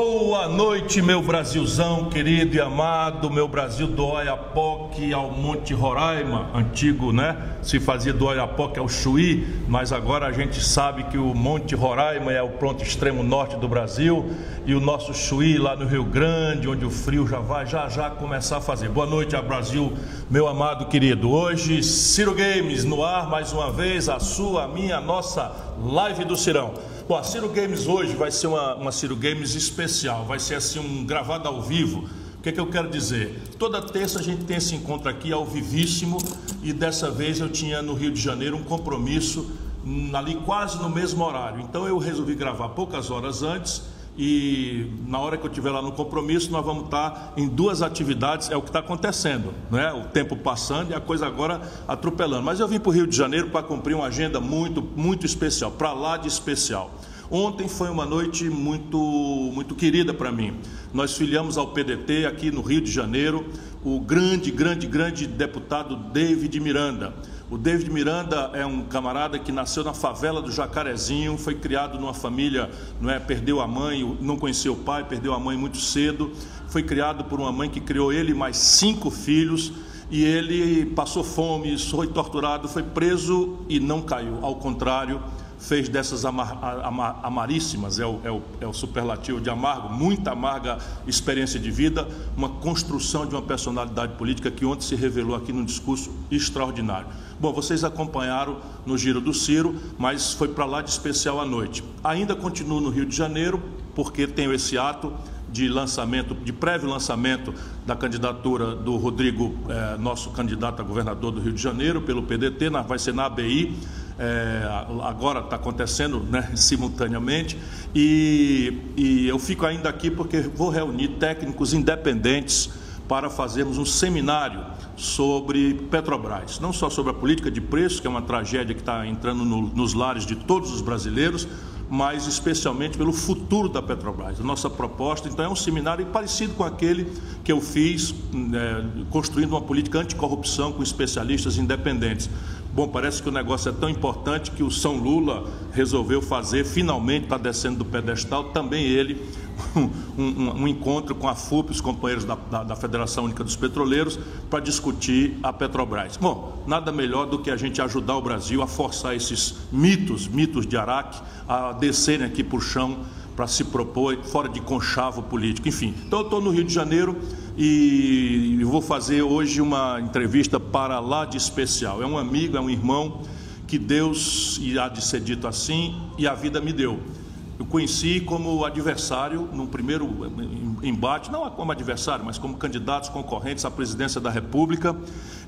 Boa noite, meu Brasilzão querido e amado, meu Brasil do Oiapoque ao Monte Roraima, antigo, né? Se fazia do Oiapoque ao Chuí, mas agora a gente sabe que o Monte Roraima é o pronto extremo norte do Brasil e o nosso Chuí lá no Rio Grande, onde o frio já vai já já começar a fazer. Boa noite a Brasil, meu amado querido. Hoje, Ciro Games no ar mais uma vez, a sua, a minha, a nossa live do Cirão. Bom, a Ciro Games hoje vai ser uma, uma Ciro Games especial, vai ser assim um gravado ao vivo. O que, é que eu quero dizer? Toda terça a gente tem esse encontro aqui ao vivíssimo e dessa vez eu tinha no Rio de Janeiro um compromisso hum, ali quase no mesmo horário. Então eu resolvi gravar poucas horas antes e na hora que eu estiver lá no compromisso, nós vamos estar em duas atividades, é o que está acontecendo, né? o tempo passando e a coisa agora atropelando. Mas eu vim para o Rio de Janeiro para cumprir uma agenda muito, muito especial, para lá de especial. Ontem foi uma noite muito, muito querida para mim. Nós filiamos ao PDT aqui no Rio de Janeiro o grande, grande, grande deputado David Miranda. O David Miranda é um camarada que nasceu na favela do Jacarezinho, foi criado numa família, não é, perdeu a mãe, não conheceu o pai, perdeu a mãe muito cedo, foi criado por uma mãe que criou ele mais cinco filhos, e ele passou fome, foi torturado, foi preso e não caiu, ao contrário, fez dessas amar, amar, amaríssimas, é o, é, o, é o superlativo de amargo, muita amarga experiência de vida, uma construção de uma personalidade política que ontem se revelou aqui num discurso extraordinário. Bom, vocês acompanharam no Giro do Ciro, mas foi para lá de especial à noite. Ainda continuo no Rio de Janeiro, porque tenho esse ato de lançamento, de prévio lançamento da candidatura do Rodrigo, eh, nosso candidato a governador do Rio de Janeiro, pelo PDT, na, vai ser na ABI, é, agora está acontecendo né, simultaneamente, e, e eu fico ainda aqui porque vou reunir técnicos independentes para fazermos um seminário sobre Petrobras, não só sobre a política de preços, que é uma tragédia que está entrando no, nos lares de todos os brasileiros, mas especialmente pelo futuro da Petrobras. A nossa proposta, então, é um seminário parecido com aquele que eu fiz, é, construindo uma política anticorrupção com especialistas independentes. Bom, parece que o negócio é tão importante que o São Lula resolveu fazer, finalmente está descendo do pedestal, também ele, um, um, um, encontro com a FUP, os companheiros da, da, da Federação Única dos Petroleiros, para discutir a Petrobras. Bom, nada melhor do que a gente ajudar o Brasil a forçar esses mitos, mitos de Araque, a descerem aqui por chão para se propor fora de conchavo político. Enfim, então eu estou no Rio de Janeiro e vou fazer hoje uma entrevista para lá de especial. É um amigo, é um irmão que Deus, e há de ser dito assim, e a vida me deu. Eu conheci como adversário no primeiro embate, não como adversário, mas como candidatos concorrentes à presidência da República,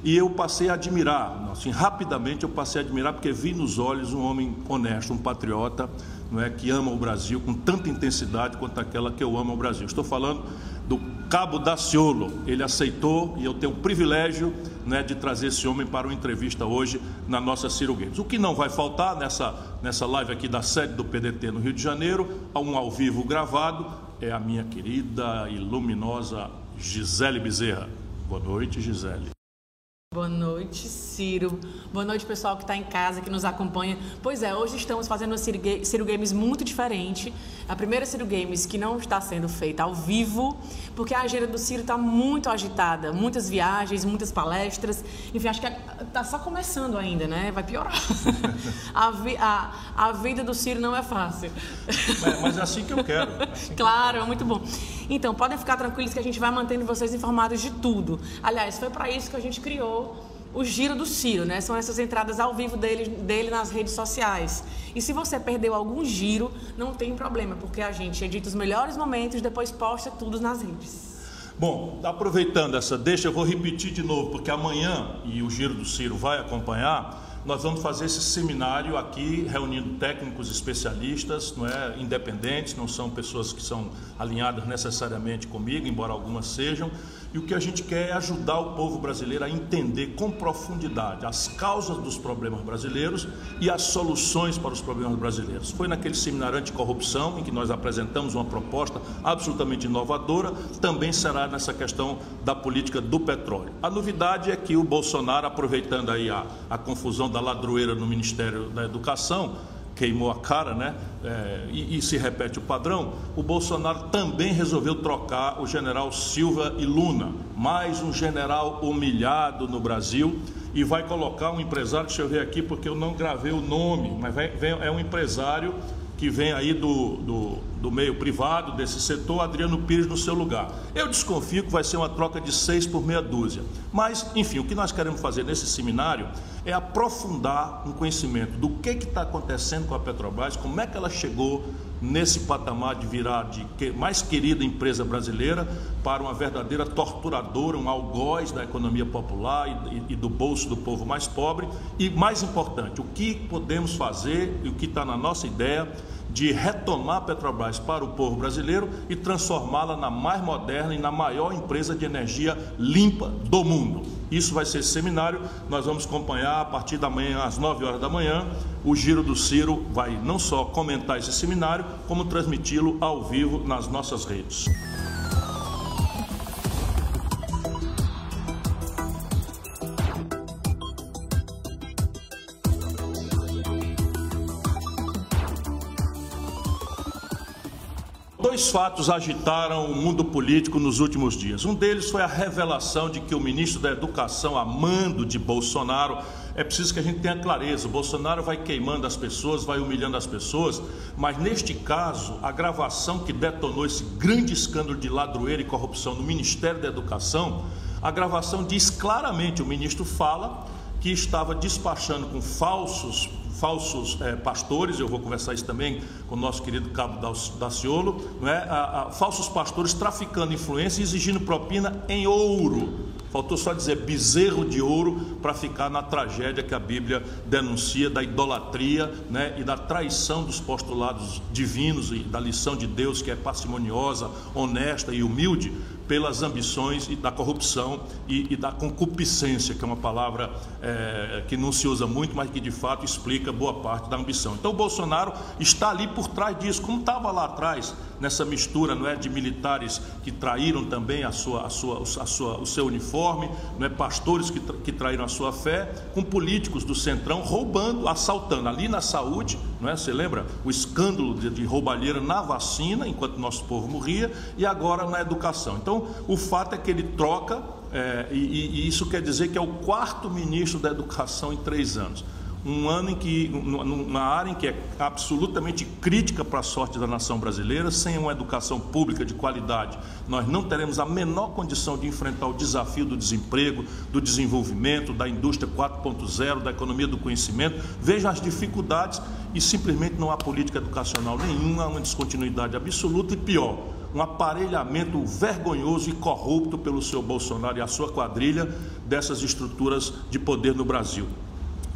e eu passei a admirar, assim, rapidamente eu passei a admirar porque vi nos olhos um homem honesto, um patriota, não é, que ama o Brasil com tanta intensidade quanto aquela que eu amo o Brasil. Estou falando do Cabo Daciolo. Ele aceitou e eu tenho o privilégio né, de trazer esse homem para uma entrevista hoje na nossa Ciro Games. O que não vai faltar nessa, nessa live aqui da sede do PDT no Rio de Janeiro, a um ao vivo gravado, é a minha querida e luminosa Gisele Bezerra. Boa noite, Gisele. Boa noite, Ciro. Boa noite, pessoal que está em casa, que nos acompanha. Pois é, hoje estamos fazendo uma Ciro Games muito diferente. A primeira Ciro Games que não está sendo feita ao vivo, porque a agenda do Ciro está muito agitada. Muitas viagens, muitas palestras. Enfim, acho que está só começando ainda, né? Vai piorar. a, vi, a, a, vida do Ciro não é fácil. Mas, mas é assim que eu quero. É assim claro, é muito bom. Então, podem ficar tranquilos que a gente vai mantendo vocês informados de tudo. Aliás, foi para isso que a gente criou o Giro do Ciro, né? São essas entradas ao vivo dele, dele nas redes sociais. E se você perdeu algum giro, não tem problema, porque a gente edita os melhores momentos e depois posta tudo nas redes. Bom, aproveitando essa deixa, eu vou repetir de novo, porque amanhã, e o Giro do Ciro vai acompanhar, nós vamos fazer esse seminário aqui, reunindo técnicos especialistas, não é, independentes, não são pessoas que são alinhadas necessariamente comigo, embora algumas sejam, e o que a gente quer é ajudar o povo brasileiro a entender com profundidade as causas dos problemas brasileiros e as soluções para os problemas brasileiros. Foi naquele seminário anticorrupção em que nós apresentamos uma proposta absolutamente inovadora, também será nessa questão da política do petróleo. A novidade é que o Bolsonaro, aproveitando aí a, a confusão da ladroeira no Ministério da Educação, queimou a cara, né? É, e, e, se repete o padrão, o Bolsonaro também resolveu trocar o general Silva e Luna, mais um general humilhado no Brasil, e vai colocar um empresário, deixa eu ver aqui porque eu não gravei o nome, mas vem, é um empresário que vem aí do, do, do, meio privado, desse setor, Adriano Pires no seu lugar. Eu desconfio que vai ser uma troca de seis por meia dúzia. Mas, enfim, o que nós queremos fazer nesse seminário é aprofundar um conhecimento do que está acontecendo com a Petrobras, como é que ela chegou nesse patamar de virar de mais querida empresa brasileira para uma verdadeira torturadora, um algoz da economia popular e, e, do bolso do povo mais pobre. E mais importante, o que podemos fazer e o que está na nossa ideia de retomar a Petrobras para o povo brasileiro e transformá-la na mais moderna e na maior empresa de energia limpa do mundo. Isso vai ser seminário, nós vamos acompanhar a partir da manhã, às 9 horas da manhã. O Giro do Ciro vai não só comentar esse seminário, como transmiti-lo ao vivo nas nossas redes. Dois fatos agitaram o mundo político nos últimos dias. Um deles foi a revelação de que o ministro da Educação, amando de Bolsonaro, é preciso que a gente tenha clareza. O Bolsonaro vai queimando as pessoas, vai humilhando as pessoas, mas neste caso, a gravação que detonou esse grande escândalo de ladroeira e corrupção no Ministério da Educação, a gravação diz claramente: o ministro fala que estava despachando com falsos falsos é, pastores, eu vou conversar isso também com o nosso querido Cabo Daciolo, não é? A, a, falsos pastores traficando influência e exigindo propina em ouro. Faltou só dizer bezerro de ouro para ficar na tragédia que a Bíblia denuncia da idolatria né, e da traição dos postulados divinos e da lição de Deus que é parcimoniosa, honesta e humilde pelas ambições e da corrupção e, e da concupiscência, que é uma palavra é, que não se usa muito, mas que de fato explica boa parte da ambição. Então o Bolsonaro está ali por trás disso, como estava lá atrás, nessa mistura não é, de militares que traíram também a sua, a sua, a sua, o seu uniforme, não é, pastores que, que traíram a sua fé, com políticos do Centrão roubando, assaltando ali na saúde, não é? Você lembra o escândalo de, de roubalheira na vacina, enquanto nosso povo morria, e agora na educação. Então, o fato é que ele troca, é, e, e isso quer dizer que é o quarto ministro da educação em três anos um ano em que, numa área em que é absolutamente crítica para a sorte da nação brasileira, sem uma educação pública de qualidade, nós não teremos a menor condição de enfrentar o desafio do desemprego, do desenvolvimento, da indústria 4.0, da economia do conhecimento. Vejam as dificuldades e simplesmente não há política educacional nenhuma, uma descontinuidade absoluta e pior, um aparelhamento vergonhoso e corrupto pelo seu Bolsonaro e a sua quadrilha dessas estruturas de poder no Brasil.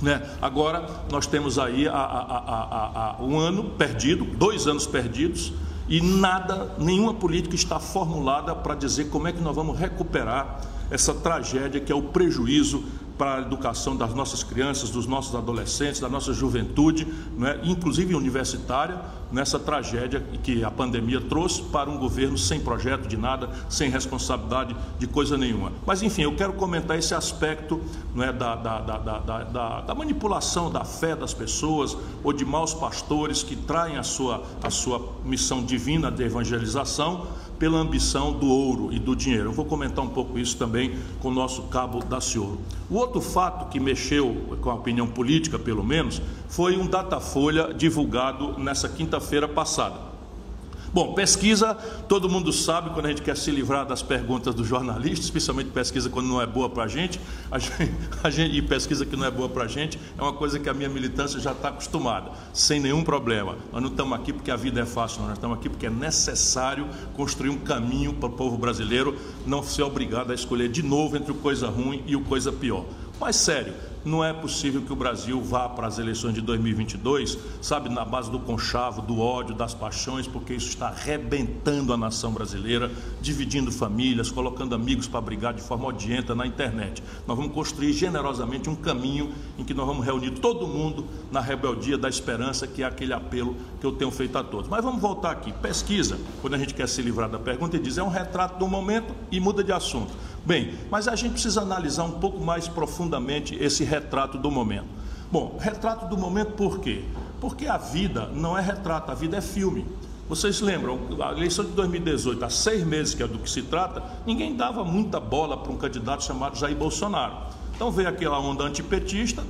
Né? Agora nós temos aí a, a, a, um ano perdido, dois anos perdidos, e nada, nenhuma política está formulada para dizer como é que nós vamos recuperar essa tragédia que é o prejuízo para a educação das nossas crianças, dos nossos adolescentes, da nossa juventude, né, inclusive universitária, nessa tragédia que a pandemia trouxe para um governo sem projeto de nada, sem responsabilidade de coisa nenhuma. Mas, enfim, eu quero comentar esse aspecto né, da, da, da, da, manipulação da fé das pessoas ou de maus pastores que traem a sua, a sua missão divina de evangelização pela ambição do ouro e do dinheiro. Eu vou comentar um pouco isso também com o nosso cabo Daciolo. O outro fato que mexeu com a opinião política, pelo menos, foi um Datafolha divulgado nessa quinta-feira passada. Bom, pesquisa, todo mundo sabe quando a gente quer se livrar das perguntas do jornalista, especialmente pesquisa quando não é boa para a gente, e pesquisa que não é boa para a gente, é uma coisa que a minha militância já está acostumada, sem nenhum problema. Nós não estamos aqui porque a vida é fácil, nós estamos aqui porque é necessário construir um caminho para o povo brasileiro não ser obrigado a escolher de novo entre o coisa ruim e o coisa pior. Mas sério, não é possível que o Brasil vá para as eleições de 2022, sabe, na base do conchavo, do ódio, das paixões, porque isso está arrebentando a nação brasileira, dividindo famílias, colocando amigos para brigar de forma odienta na internet. Nós vamos construir generosamente um caminho em que nós vamos reunir todo mundo na rebeldia da esperança, que é aquele apelo que eu tenho feito a todos. Mas vamos voltar aqui. Pesquisa, quando a gente quer se livrar da pergunta, e diz é um retrato do momento e muda de assunto. Bem, mas a gente precisa analisar um pouco mais profundamente esse retrato do momento. Bom, retrato do momento por quê? Porque a vida não é retrato, a vida é filme. Vocês lembram, a eleição de 2018, há seis meses que é do que se trata, ninguém dava muita bola para um candidato chamado Jair Bolsonaro. Então veio aquela onda antipetista,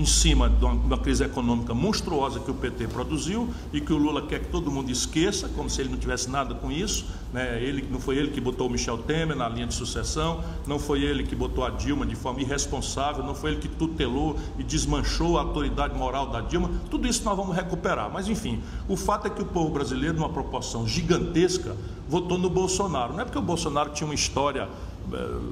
em cima de uma, uma, crise econômica monstruosa que o PT produziu e que o Lula quer que todo mundo esqueça, como se ele não tivesse nada com isso. Né? Ele, não foi ele que botou o Michel Temer na linha de sucessão, não foi ele que botou a Dilma de forma irresponsável, não foi ele que tutelou e desmanchou a autoridade moral da Dilma. Tudo isso nós vamos recuperar. Mas, enfim, o fato é que o povo brasileiro, numa proporção gigantesca, votou no Bolsonaro. Não é porque o Bolsonaro tinha uma história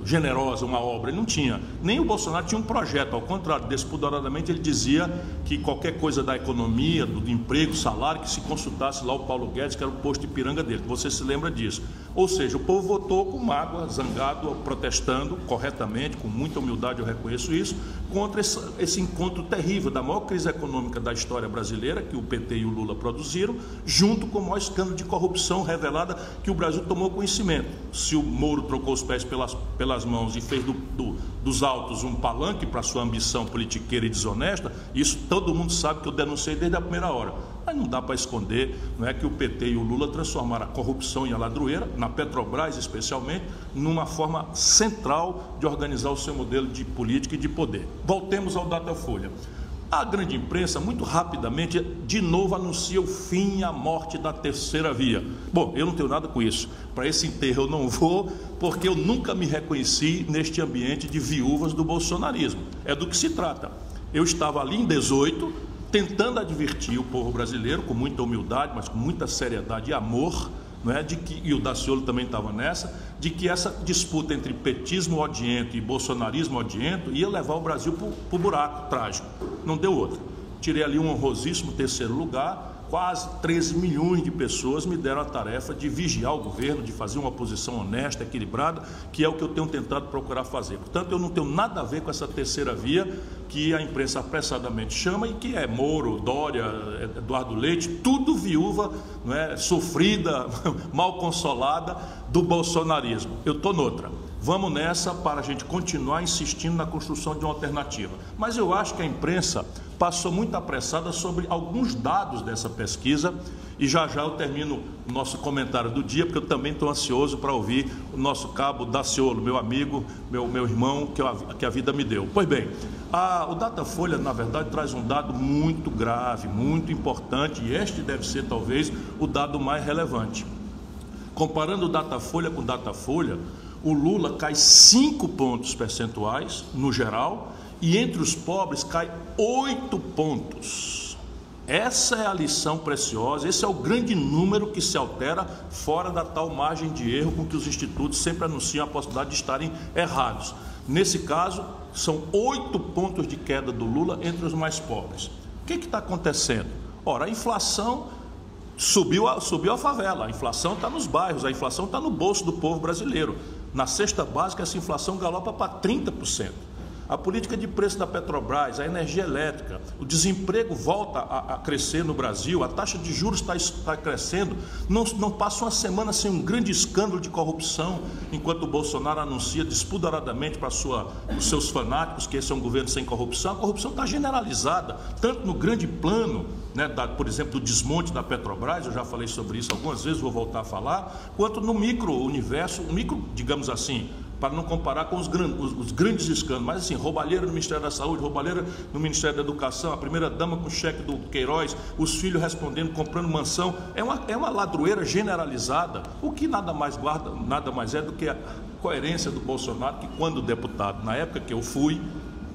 generosa, uma obra. Ele não tinha. Nem o Bolsonaro tinha um projeto, ao contrário, despoderadamente ele dizia que qualquer coisa da economia, do emprego, salário, que se consultasse lá o Paulo Guedes, que era o posto de piranga dele. Você se lembra disso. Ou seja, o povo votou com mágoa, zangado, protestando corretamente, com muita humildade, eu reconheço isso, contra esse, encontro terrível da maior crise econômica da história brasileira, que o PT e o Lula produziram, junto com o maior escândalo de corrupção revelada que o Brasil tomou conhecimento. Se o Moro trocou os pés pelas, pelas mãos e fez do, do, dos autos um palanque para sua ambição politiqueira e desonesta, isso todo mundo sabe que eu denunciei desde a primeira hora. Mas não dá para esconder não é que o PT e o Lula transformaram a corrupção em aladroeira, na Petrobras especialmente, numa forma central de organizar o seu modelo de política e de poder. Voltemos ao Datafolha. A grande imprensa, muito rapidamente, de novo anuncia o fim e a morte da terceira via. Bom, eu não tenho nada com isso. Para esse enterro eu não vou, porque eu nunca me reconheci neste ambiente de viúvas do bolsonarismo. É do que se trata. Eu estava ali em 18, tentando advertir o povo brasileiro, com muita humildade, mas com muita seriedade e amor, não é? de que, e o Daciolo também estava nessa, de que essa disputa entre petismo odiento e bolsonarismo odiento ia levar o Brasil para o buraco trágico. Não deu outra. Tirei ali um honrosíssimo terceiro lugar, quase 13 milhões de pessoas me deram a tarefa de vigiar o governo, de fazer uma oposição honesta, equilibrada, que é o que eu tenho tentado procurar fazer. Portanto, eu não tenho nada a ver com essa terceira via que a imprensa apressadamente chama e que é Moro, Dória, Eduardo Leite, tudo viúva, não é, sofrida, mal consolada do bolsonarismo. Eu estou noutra. Vamos nessa para a gente continuar insistindo na construção de uma alternativa. Mas eu acho que a imprensa passou muito apressada sobre alguns dados dessa pesquisa e já já eu termino o nosso comentário do dia, porque eu também estou ansioso para ouvir o nosso cabo Daciolo, meu amigo, meu, meu irmão, que a, que a vida me deu. Pois bem, a, o Datafolha, na verdade, traz um dado muito grave, muito importante, e este deve ser talvez o dado mais relevante. Comparando o Datafolha com o Datafolha, o Lula cai 5 pontos percentuais no geral e entre os pobres cai 8 pontos. Essa é a lição preciosa, esse é o grande número que se altera fora da tal margem de erro com que os institutos sempre anunciam a possibilidade de estarem errados. Nesse caso, são oito pontos de queda do Lula entre os mais pobres. O que está acontecendo? Ora, a inflação subiu a, subiu a favela, a inflação está nos bairros, a inflação está no bolso do povo brasileiro. Na cesta básica, essa inflação galopa para 30%. A política de preço da Petrobras, a energia elétrica, o desemprego volta a, a crescer no Brasil, a taxa de juros está, está crescendo. Não, não passa uma semana sem um grande escândalo de corrupção, enquanto o Bolsonaro anuncia despoderadamente para sua, os seus fanáticos que esse é um governo sem corrupção. A corrupção está generalizada, tanto no grande plano, né, da, por exemplo, do desmonte da Petrobras, eu já falei sobre isso algumas vezes, vou voltar a falar, quanto no micro-universo, micro, digamos assim, para não comparar com os, os, os, grandes escândalos, mas assim, roubalheira no Ministério da Saúde, roubalheira no Ministério da Educação, a primeira dama com cheque do Queiroz, os filhos respondendo, comprando mansão, é uma, é uma ladroeira generalizada, o que nada mais guarda, nada mais é do que a coerência do Bolsonaro, que quando deputado, na época que eu fui,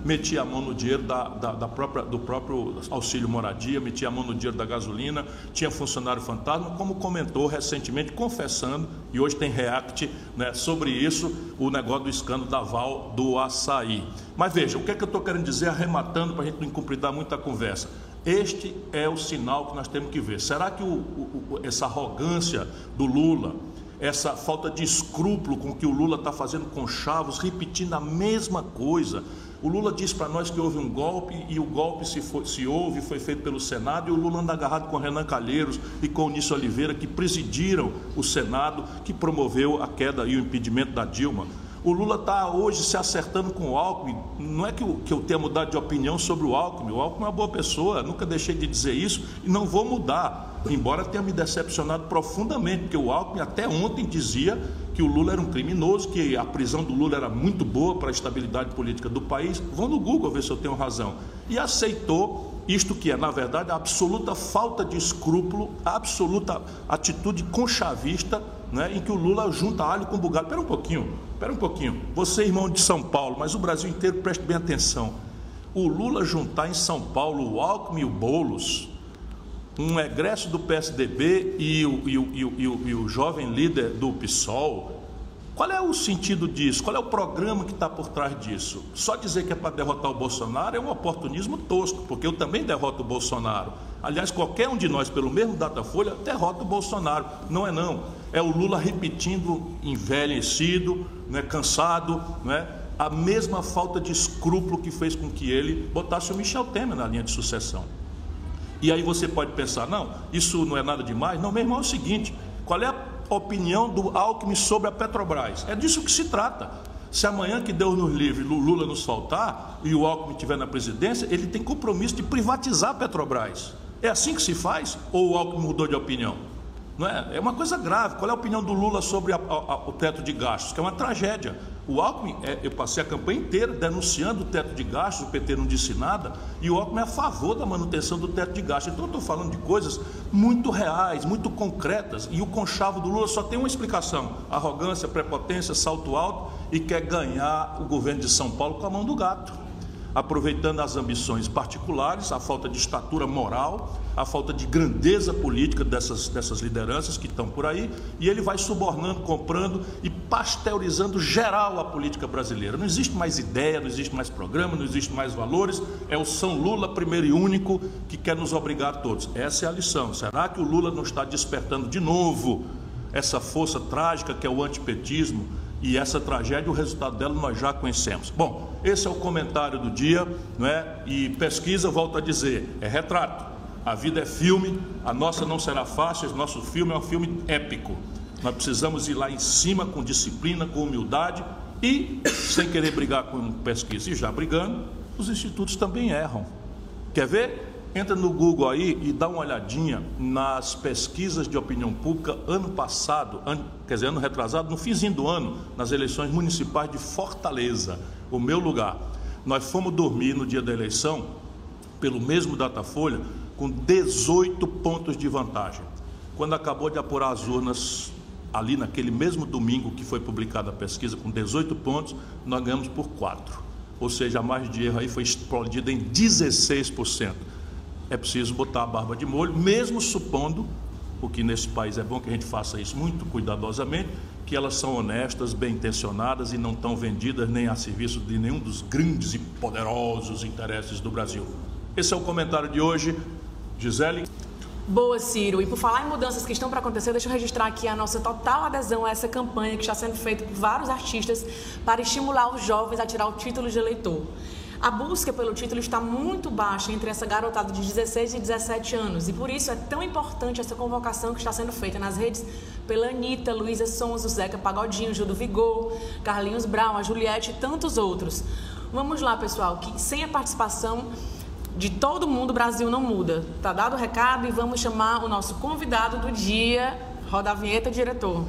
metia a mão no dinheiro da, da, da, própria, do próprio auxílio moradia, metia a mão no dinheiro da gasolina, tinha funcionário fantasma, como comentou recentemente, confessando, e hoje tem react né, sobre isso, o negócio do escândalo da Val do açaí. Mas veja, o que é que eu estou querendo dizer, arrematando para a gente não cumpridar muita conversa. Este é o sinal que nós temos que ver. Será que o, o, essa arrogância do Lula, essa falta de escrúpulo com que o Lula está fazendo com Chavos, repetindo a mesma coisa, o Lula diz para nós que houve um golpe e o golpe se, foi, se houve foi feito pelo Senado e o Lula anda agarrado com Renan Calheiros e com o Nício Oliveira que presidiram o Senado que promoveu a queda e o impedimento da Dilma. O Lula está hoje se acertando com o Alckmin. Não é que eu, que eu tenha mudado de opinião sobre o Alckmin. O Alckmin é uma boa pessoa, nunca deixei de dizer isso e não vou mudar. Embora tenha me decepcionado profundamente, porque o Alckmin até ontem dizia que o Lula era um criminoso, que a prisão do Lula era muito boa para a estabilidade política do país. Vão no Google ver se eu tenho razão. E aceitou isto que é, na verdade, a absoluta falta de escrúpulo, a absoluta atitude conchavista, né, em que o Lula junta alho com bugado. Espera um pouquinho, espera um pouquinho. Você, irmão de São Paulo, mas o Brasil inteiro, preste bem atenção. O Lula juntar em São Paulo o Alckmin e o Boulos, um egresso do PSDB e o, e o, e o, e o jovem líder do PSOL, qual é o sentido disso? Qual é o programa que está por trás disso? Só dizer que é para derrotar o Bolsonaro é um oportunismo tosco, porque eu também derroto o Bolsonaro. Aliás, qualquer um de nós, pelo mesmo Datafolha, derrota o Bolsonaro. Não é não. É o Lula repetindo, envelhecido, né, cansado, né, a mesma falta de escrúpulo que fez com que ele botasse o Michel Temer na linha de sucessão. E aí você pode pensar, não, isso não é nada demais. Não, meu irmão, é o seguinte, qual é a opinião do Alckmin sobre a Petrobras. É disso que se trata. Se amanhã que Deus nos livre, Lula nos faltar e o Alckmin estiver na presidência, ele tem compromisso de privatizar a Petrobras. É assim que se faz? Ou o Alckmin mudou de opinião? Não é? é uma coisa grave. Qual é a opinião do Lula sobre a, a, o teto de gastos? Que é uma tragédia. O Alckmin, é, eu passei a campanha inteira denunciando o teto de gastos, o PT não disse nada, e o Alckmin é a favor da manutenção do teto de gastos. Então eu estou falando de coisas muito reais, muito concretas, e o conchavo do Lula só tem uma explicação: arrogância, prepotência, salto alto e quer ganhar o governo de São Paulo com a mão do gato aproveitando as ambições particulares, a falta de estatura moral, a falta de grandeza política dessas, dessas lideranças que estão por aí, e ele vai subornando, comprando e pasteurizando geral a política brasileira. Não existe mais ideia, não existe mais programa, não existe mais valores, é o São Lula primeiro e único que quer nos obrigar a todos. Essa é a lição. Será que o Lula não está despertando de novo essa força trágica que é o antipetismo? E essa tragédia, o resultado dela nós já conhecemos. Bom, esse é o comentário do dia, não é? E pesquisa, volto a dizer, é retrato. A vida é filme, a nossa não será fácil, o nosso filme é um filme épico. Nós precisamos ir lá em cima com disciplina, com humildade e sem querer brigar com pesquisa. E já brigando, os institutos também erram. Quer ver? Entra no Google aí e dá uma olhadinha nas pesquisas de opinião pública ano passado, ano, quer dizer, ano retrasado, no finzinho do ano, nas eleições municipais de Fortaleza, o meu lugar. Nós fomos dormir no dia da eleição, pelo mesmo Datafolha, com 18 pontos de vantagem. Quando acabou de apurar as urnas, ali naquele mesmo domingo que foi publicada a pesquisa, com 18 pontos, nós ganhamos por 4. Ou seja, a margem de erro aí foi explodida em 16% é preciso botar a barba de molho, mesmo supondo, porque nesse país é bom que a gente faça isso muito cuidadosamente, que elas são honestas, bem intencionadas e não estão vendidas nem a serviço de nenhum dos grandes e poderosos interesses do Brasil. Esse é o comentário de hoje. Gisele. Boa, Ciro. E por falar em mudanças que estão para acontecer, deixa eu registrar aqui a nossa total adesão a essa campanha que está sendo feita por vários artistas para estimular os jovens a tirar o título de eleitor. A busca pelo título está muito baixa entre essa garotada de 16 e 17 anos e por isso é tão importante essa convocação que está sendo feita nas redes pela Anitta, Luísa Sons, o Zeca Pagodinho, Gil do Vigor, Carlinhos Brown, a Juliette e tantos outros. Vamos lá, pessoal, que sem a participação de todo mundo o Brasil não muda. Tá dado o recado e vamos chamar o nosso convidado do dia. Roda a vinheta, diretor.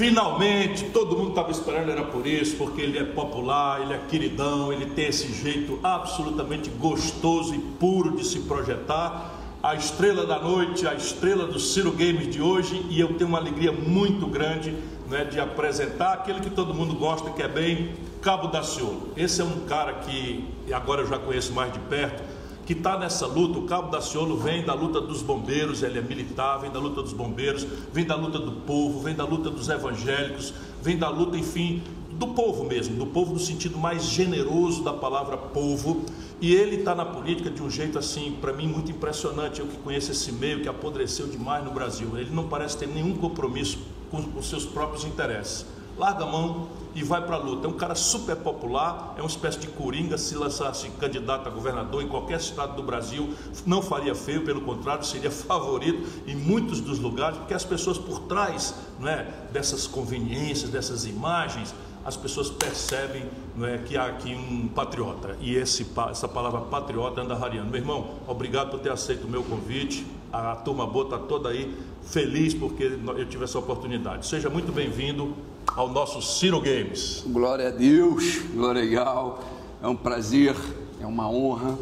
Finalmente, todo mundo estava esperando, era por isso, porque ele é popular, ele é queridão, ele tem esse jeito absolutamente gostoso e puro de se projetar. A estrela da noite, a estrela do Ciro Games de hoje, e eu tenho uma alegria muito grande né, de apresentar aquele que todo mundo gosta, que é bem Cabo da Ciolo. Esse é um cara que agora eu já conheço mais de perto que está nessa luta. O Cabo da Ciolo vem da luta dos bombeiros, ele é militar, vem da luta dos bombeiros, vem da luta do povo, vem da luta dos evangélicos, vem da luta, enfim, do povo mesmo, do povo no sentido mais generoso da palavra povo. E ele está na política de um jeito assim, para mim, muito impressionante. Eu que conheço esse meio que apodreceu demais no Brasil. Ele não parece ter nenhum compromisso com os seus próprios interesses. Larga a mão e vai para a luta. É um cara super popular, é uma espécie de coringa, se lançasse candidato a governador em qualquer estado do Brasil, não faria feio, pelo contrário, seria favorito em muitos dos lugares, porque as pessoas por trás não é, dessas conveniências, dessas imagens, as pessoas percebem não é, que há aqui um patriota. E esse, essa palavra patriota anda rareando. Meu irmão, obrigado por ter aceito o meu convite. A turma boa está toda aí feliz porque eu tive essa oportunidade. Seja muito bem-vindo ao nosso Ciro Games. Glória a Deus, glória legal. É um prazer, é uma honra.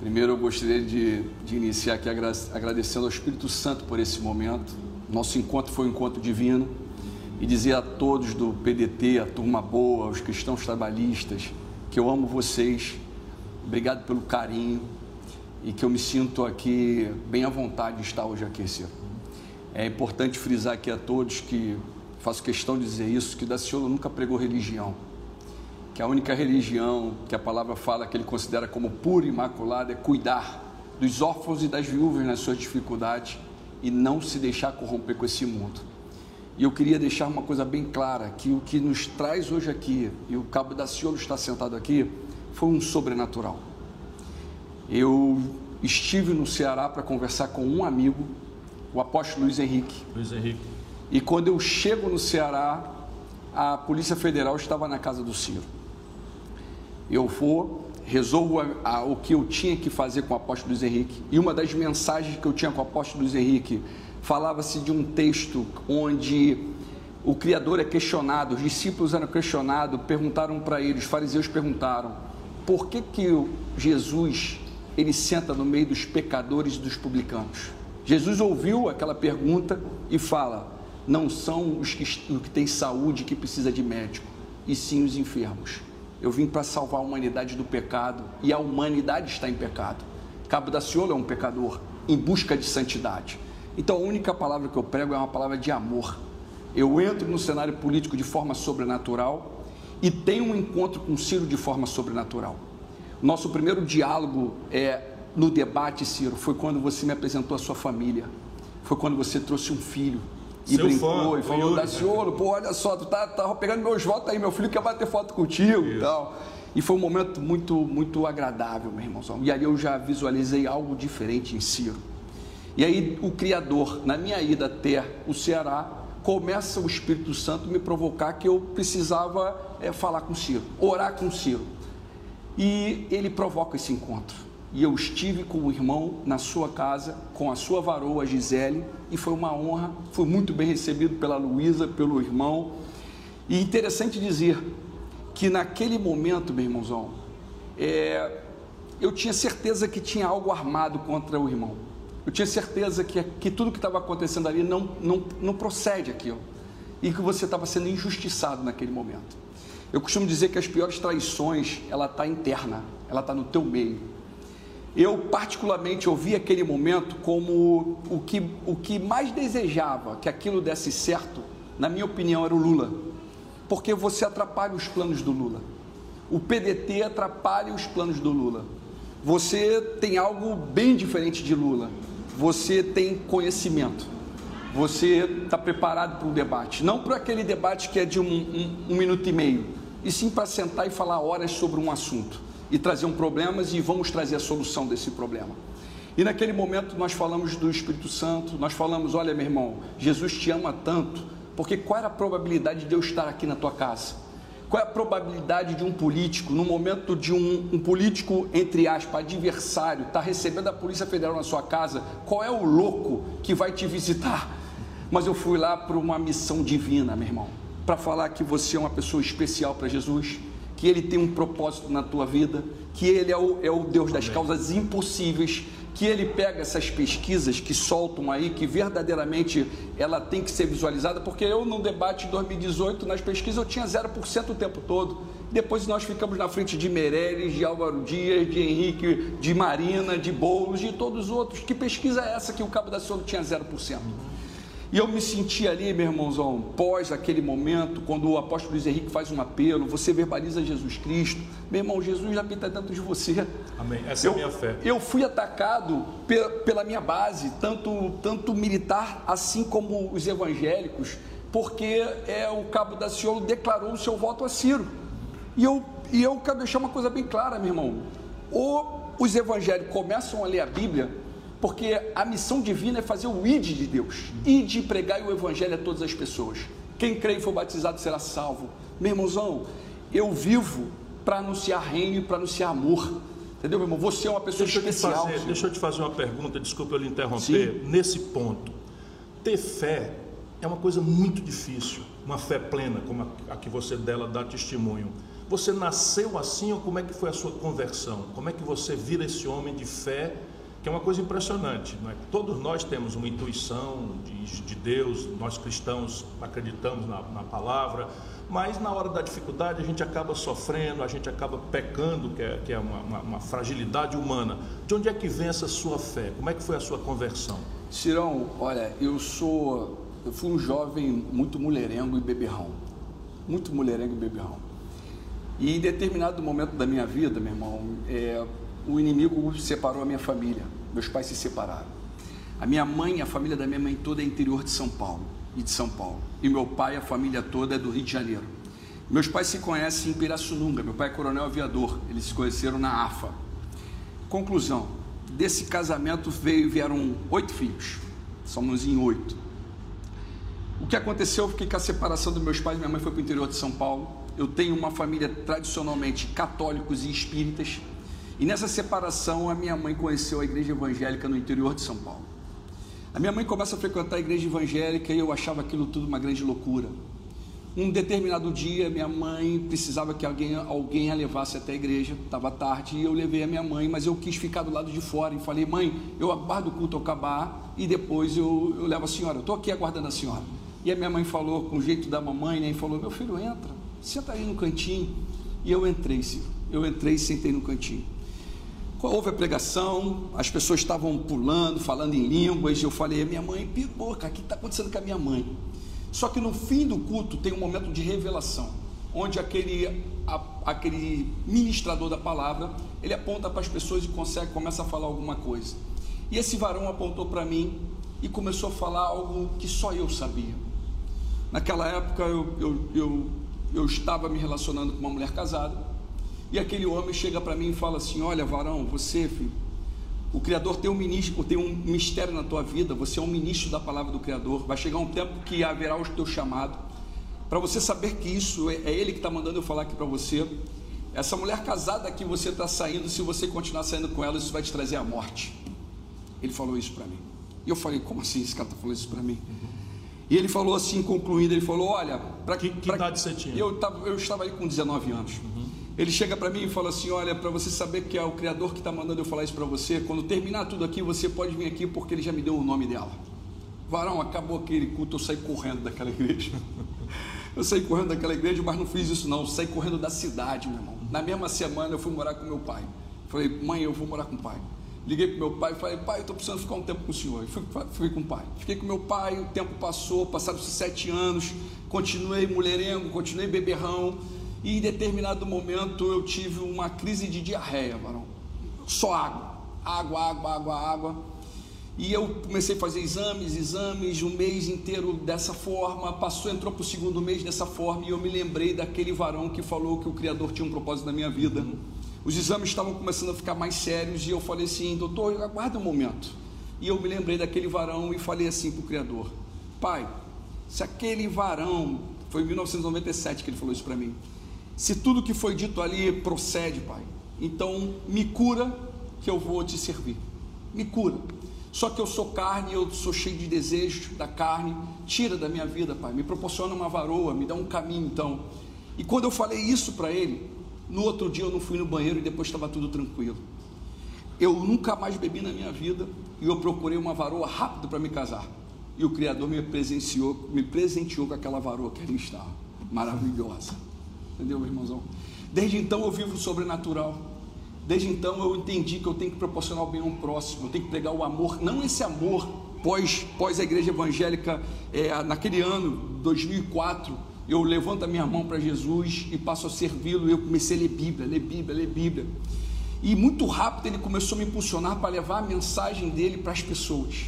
Primeiro eu gostaria de, de iniciar aqui agradecendo ao Espírito Santo por esse momento. Nosso encontro foi um encontro divino e dizer a todos do PDT, a turma boa, os cristãos trabalhistas, que eu amo vocês. Obrigado pelo carinho e que eu me sinto aqui bem à vontade de estar hoje aqui. É importante frisar aqui a todos que faço questão de dizer isso, que Daciolo nunca pregou religião. Que a única religião que a palavra fala que ele considera como pura e imaculada é cuidar dos órfãos e das viúvas nas suas dificuldades e não se deixar corromper com esse mundo. E eu queria deixar uma coisa bem clara, que o que nos traz hoje aqui, e o Cabo Daciolo está sentado aqui, foi um sobrenatural. Eu estive no Ceará para conversar com um amigo, o apóstolo Luiz Henrique. Luiz Henrique. E quando eu chego no Ceará, a Polícia Federal estava na casa do Ciro. Eu vou, resolvo a, a, o que eu tinha que fazer com o apóstolo Luiz Henrique. E uma das mensagens que eu tinha com o apóstolo Luiz Henrique falava-se de um texto onde o Criador é questionado, os discípulos eram questionados, perguntaram para ele, os fariseus perguntaram, por que que Jesus ele senta no meio dos pecadores e dos publicanos? Jesus ouviu aquela pergunta e fala: não são os que, os que têm saúde que precisa de médico, e sim os enfermos. Eu vim para salvar a humanidade do pecado e a humanidade está em pecado. Cabo da Ciolo é um pecador em busca de santidade. Então a única palavra que eu prego é uma palavra de amor. Eu entro no cenário político de forma sobrenatural e tenho um encontro com Ciro de forma sobrenatural. Nosso primeiro diálogo é no debate, Ciro, foi quando você me apresentou a sua família. Foi quando você trouxe um filho e Seu brincou fã, e falou, Daciolo, pô, olha só, tu tá, tá pegando meus votos aí, meu filho quer bater foto contigo Isso. e tal. E foi um momento muito, muito agradável, meu irmão. E aí eu já visualizei algo diferente em Ciro. E aí o Criador, na minha ida até o Ceará, começa o Espírito Santo me provocar que eu precisava é, falar com Ciro, orar com Ciro. E ele provoca esse encontro. E eu estive com o irmão na sua casa, com a sua varoa Gisele, e foi uma honra, fui muito bem recebido pela Luísa, pelo irmão. E interessante dizer que naquele momento, meu irmãozão, é, eu tinha certeza que tinha algo armado contra o irmão. Eu tinha certeza que, que tudo que estava acontecendo ali não, não, não procede aquilo. E que você estava sendo injustiçado naquele momento. Eu costumo dizer que as piores traições, ela está interna, ela está no teu meio. Eu particularmente ouvi aquele momento como o que, o que mais desejava que aquilo desse certo, na minha opinião, era o Lula. Porque você atrapalha os planos do Lula. O PDT atrapalha os planos do Lula. Você tem algo bem diferente de Lula você tem conhecimento, você está preparado para um debate. Não para aquele debate que é de um, um, um minuto e meio, e sim para sentar e falar horas sobre um assunto e trazer um problema e vamos trazer a solução desse problema. E naquele momento nós falamos do Espírito Santo, nós falamos: olha, meu irmão, Jesus te ama tanto, porque qual era a probabilidade de eu estar aqui na tua casa? Qual é a probabilidade de um político, no momento de um, um político, entre aspas, adversário, estar tá recebendo a Polícia Federal na sua casa? Qual é o louco que vai te visitar? Mas eu fui lá por uma missão divina, meu irmão, para falar que você é uma pessoa especial para Jesus, que Ele tem um propósito na tua vida, que Ele é o, é o Deus das causas impossíveis, que ele pega essas pesquisas que soltam aí, que verdadeiramente ela tem que ser visualizada, porque eu no debate de 2018, nas pesquisas, eu tinha 0% o tempo todo. Depois nós ficamos na frente de Meirelles, de Álvaro Dias, de Henrique, de Marina, de Boulos, de todos os outros. Que pesquisa é essa que o Cabo da Ciolo tinha 0%? E eu me senti ali, meu irmãozão, pós aquele momento, quando o apóstolo Luiz Henrique faz um apelo, você verbaliza Jesus Cristo. Meu irmão, Jesus já habita dentro de você. Amém. Essa eu, é a minha fé. Eu fui atacado pela minha base, tanto, tanto militar, assim como os evangélicos, porque é, o cabo da Ciolo declarou o seu voto a Ciro. E eu, e eu quero deixar uma coisa bem clara, meu irmão. Ou os evangélicos começam a ler a Bíblia, porque a missão divina é fazer o id de Deus, id e pregar o evangelho a todas as pessoas. Quem crê e for batizado será salvo. Meu irmãozão, eu vivo para anunciar reino e para anunciar amor. Entendeu, meu irmão? Você é uma pessoa deixa especial. Fazer, deixa eu te fazer uma pergunta, desculpa eu lhe interromper. Sim. Nesse ponto, ter fé é uma coisa muito difícil, uma fé plena, como a, a que você dela dá testemunho. Você nasceu assim ou como é que foi a sua conversão? Como é que você vira esse homem de fé que é uma coisa impressionante. Não é? Todos nós temos uma intuição de, de Deus, nós cristãos acreditamos na, na, palavra, mas na hora da dificuldade a gente acaba sofrendo, a gente acaba pecando, que é, que é uma, uma, uma, fragilidade humana. De onde é que vem essa sua fé? Como é que foi a sua conversão? Cirão, olha, eu sou, eu fui um jovem muito mulherengo e beberrão, muito mulherengo e beberrão. E em determinado momento da minha vida, meu irmão, é, o inimigo separou a minha família. Meus pais se separaram. A minha mãe, a família da minha mãe toda é interior de São Paulo e de São Paulo. E meu pai, a família toda é do Rio de Janeiro. Meus pais se conhecem em Pirassununga. Meu pai é coronel aviador. Eles se conheceram na AFA. Conclusão: desse casamento veio, vieram oito filhos. Somos em oito. O que aconteceu foi que a separação dos meus pais, minha mãe foi para o interior de São Paulo. Eu tenho uma família tradicionalmente católicos e espíritas. E nessa separação, a minha mãe conheceu a igreja evangélica no interior de São Paulo. A minha mãe começa a frequentar a igreja evangélica e eu achava aquilo tudo uma grande loucura. Um determinado dia, minha mãe precisava que alguém, alguém a levasse até a igreja, estava tarde, e eu levei a minha mãe, mas eu quis ficar do lado de fora e falei, mãe, eu aguardo o culto acabar e depois eu, eu levo a senhora, eu estou aqui aguardando a senhora. E a minha mãe falou, com o jeito da mamãe, né, e falou, meu filho, entra, senta aí no cantinho. E eu entrei, Ciro, eu entrei e sentei no cantinho. Houve a pregação, as pessoas estavam pulando, falando em línguas, e eu falei, minha mãe, pô, cara, o que está acontecendo com a minha mãe? Só que no fim do culto tem um momento de revelação, onde aquele, a, aquele ministrador da palavra, ele aponta para as pessoas e consegue, começa a falar alguma coisa. E esse varão apontou para mim e começou a falar algo que só eu sabia. Naquela época eu, eu, eu, eu estava me relacionando com uma mulher casada, e aquele homem chega para mim e fala assim: Olha, varão, você, filho, o Criador tem um, ministro, tem um mistério na tua vida, você é um ministro da palavra do Criador. Vai chegar um tempo que haverá o teu chamado. Para você saber que isso é, é Ele que está mandando eu falar aqui para você. Essa mulher casada que você está saindo, se você continuar saindo com ela, isso vai te trazer a morte. Ele falou isso para mim. E eu falei: Como assim esse cara está falando isso para mim? E ele falou assim, concluindo: Ele falou: Olha, para que, que pra, idade você tinha? Eu, tava, eu estava ali com 19 anos. Uhum. Ele chega para mim e fala assim: Olha, para você saber que é o Criador que está mandando eu falar isso para você, quando terminar tudo aqui, você pode vir aqui porque ele já me deu o nome dela. Varão, acabou aquele culto, eu saí correndo daquela igreja. Eu saí correndo daquela igreja, mas não fiz isso não, eu saí correndo da cidade, meu irmão. Na mesma semana eu fui morar com meu pai. Falei, mãe, eu vou morar com o pai. Liguei para meu pai e falei, pai, eu estou precisando ficar um tempo com o senhor. Fui, fui com o pai. Fiquei com meu pai, o tempo passou, passaram-se sete anos, continuei mulherengo, continuei beberrão. E em determinado momento eu tive uma crise de diarreia, varão. Só água, água, água, água, água. E eu comecei a fazer exames, exames, um mês inteiro dessa forma. Passou, entrou para o segundo mês dessa forma. E eu me lembrei daquele varão que falou que o Criador tinha um propósito na minha vida. Os exames estavam começando a ficar mais sérios. E eu falei assim, doutor, aguarda um momento. E eu me lembrei daquele varão e falei assim para o Criador: Pai, se aquele varão, foi em 1997 que ele falou isso para mim se tudo que foi dito ali procede, Pai, então me cura que eu vou te servir. Me cura. Só que eu sou carne, eu sou cheio de desejo da carne. Tira da minha vida, Pai. Me proporciona uma varoa, me dá um caminho, então. E quando eu falei isso para ele, no outro dia eu não fui no banheiro e depois estava tudo tranquilo. Eu nunca mais bebi na minha vida e eu procurei uma varoa rápido para me casar. E o Criador me presenteou, me presenteou com aquela varoa que ali estava, maravilhosa. Entendeu, irmãozão? Desde então eu vivo sobrenatural. Desde então eu entendi que eu tenho que proporcionar o bem ao próximo, eu tenho que pregar o amor, não esse amor pós, pós a igreja evangélica, é, naquele ano, 2004, eu levanto a minha mão para Jesus e passo a servi-lo e eu comecei a ler Bíblia, ler Bíblia, ler Bíblia. E muito rápido ele começou a me impulsionar para levar a mensagem dele para as pessoas.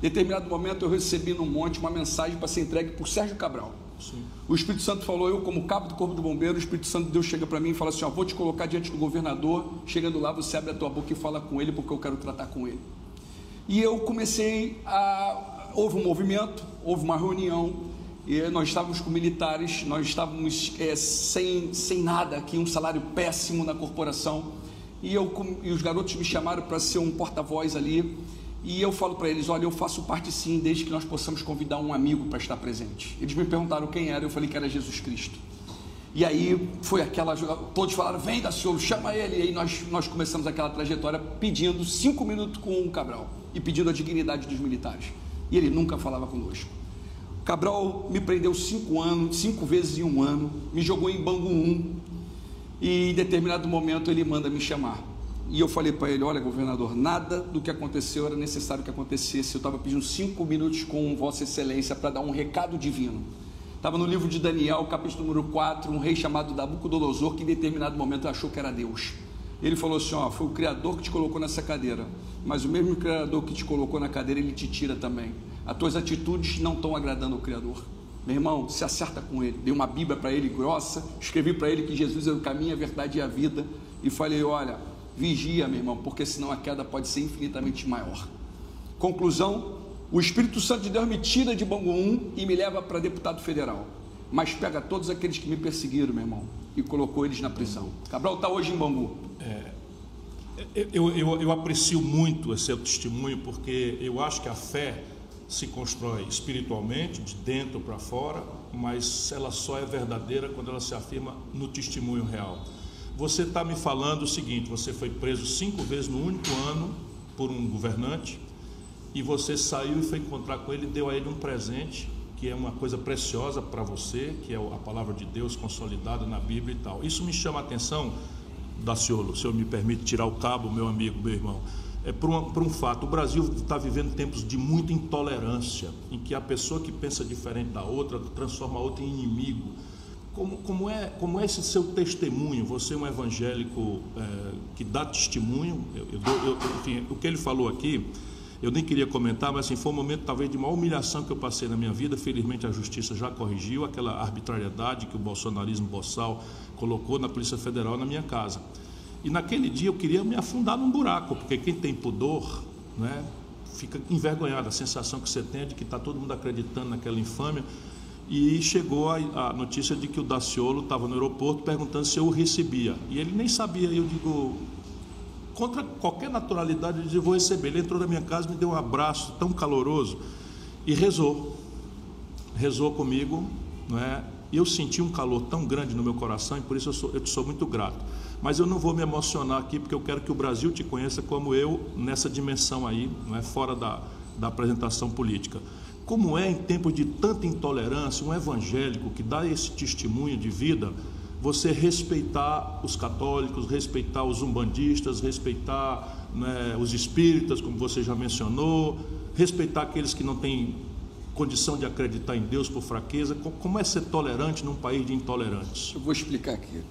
determinado momento eu recebi no monte uma mensagem para ser entregue por Sérgio Cabral. Sim. O Espírito Santo falou, eu como cabo do corpo do bombeiro, o Espírito Santo de Deus chega para mim e fala assim, ó, vou te colocar diante do governador, chegando lá você abre a tua boca e fala com ele porque eu quero tratar com ele. E eu comecei a, houve um movimento, houve uma reunião, e nós estávamos com militares, nós estávamos é, sem, sem nada aqui, um salário péssimo na corporação, e, eu, e os garotos me chamaram para ser um porta-voz ali, e eu falo para eles: olha, eu faço parte sim, desde que nós possamos convidar um amigo para estar presente. Eles me perguntaram quem era, eu falei que era Jesus Cristo. E aí foi aquela. Todos falaram: vem da senhor, chama ele. E aí nós, nós começamos aquela trajetória pedindo cinco minutos com o Cabral e pedindo a dignidade dos militares. E ele nunca falava conosco. Cabral me prendeu cinco anos, cinco vezes em um ano, me jogou em Bangu 1 e em determinado momento ele manda me chamar. E eu falei para ele: Olha, governador, nada do que aconteceu era necessário que acontecesse. Eu estava pedindo cinco minutos com Vossa Excelência para dar um recado divino. Estava no livro de Daniel, capítulo número 4, um rei chamado Nabucodonosor, que em determinado momento achou que era Deus. Ele falou assim: Ó, foi o Criador que te colocou nessa cadeira, mas o mesmo Criador que te colocou na cadeira, ele te tira também. As tuas atitudes não estão agradando ao Criador. Meu irmão, se acerta com ele. Dei uma Bíblia para ele grossa, escrevi para ele que Jesus é o caminho, a verdade e a vida, e falei: Olha Vigia, meu irmão, porque senão a queda pode ser infinitamente maior. Conclusão: o Espírito Santo de Deus me tira de Bangu 1 e me leva para deputado federal. Mas pega todos aqueles que me perseguiram, meu irmão, e colocou eles na prisão. Cabral está hoje em Bangu. É, eu, eu, eu aprecio muito esse seu testemunho, porque eu acho que a fé se constrói espiritualmente, de dentro para fora, mas ela só é verdadeira quando ela se afirma no testemunho real. Você está me falando o seguinte: você foi preso cinco vezes no único ano por um governante e você saiu e foi encontrar com ele deu a ele um presente que é uma coisa preciosa para você, que é a palavra de Deus consolidada na Bíblia e tal. Isso me chama a atenção, Daciolo, se eu me permite tirar o cabo, meu amigo, meu irmão. É por, um, por um fato, o Brasil está vivendo tempos de muita intolerância, em que a pessoa que pensa diferente da outra transforma a outra em inimigo como, como, é, como é esse seu testemunho? Você é um evangélico é, que dá testemunho. Eu, eu, eu, enfim, o que ele falou aqui, eu nem queria comentar, mas assim, foi um momento talvez de maior humilhação que eu passei na minha vida. Felizmente a justiça já corrigiu aquela arbitrariedade que o bolsonarismo boçal colocou na Polícia Federal na minha casa. E naquele dia eu queria me afundar num buraco, porque quem tem pudor, né, fica envergonhado. A sensação que você tem é de que está todo mundo acreditando naquela infâmia e chegou a, a, notícia de que o Daciolo estava no aeroporto perguntando se eu o recebia. E ele nem sabia, eu digo, contra qualquer naturalidade, eu disse, vou receber. Ele entrou na minha casa, me deu um abraço tão caloroso e rezou. Rezou comigo, não é? E eu senti um calor tão grande no meu coração e por isso eu, sou, eu te sou muito grato. Mas eu não vou me emocionar aqui porque eu quero que o Brasil te conheça como eu nessa dimensão aí, não é fora da, da apresentação política. Como é em tempos de tanta intolerância, um evangélico que dá esse testemunho de vida, você respeitar os católicos, respeitar os umbandistas, respeitar né, os espíritas, como você já mencionou, respeitar aqueles que não têm condição de acreditar em Deus por fraqueza. Como é ser tolerante num país de intolerantes? Eu vou explicar aqui.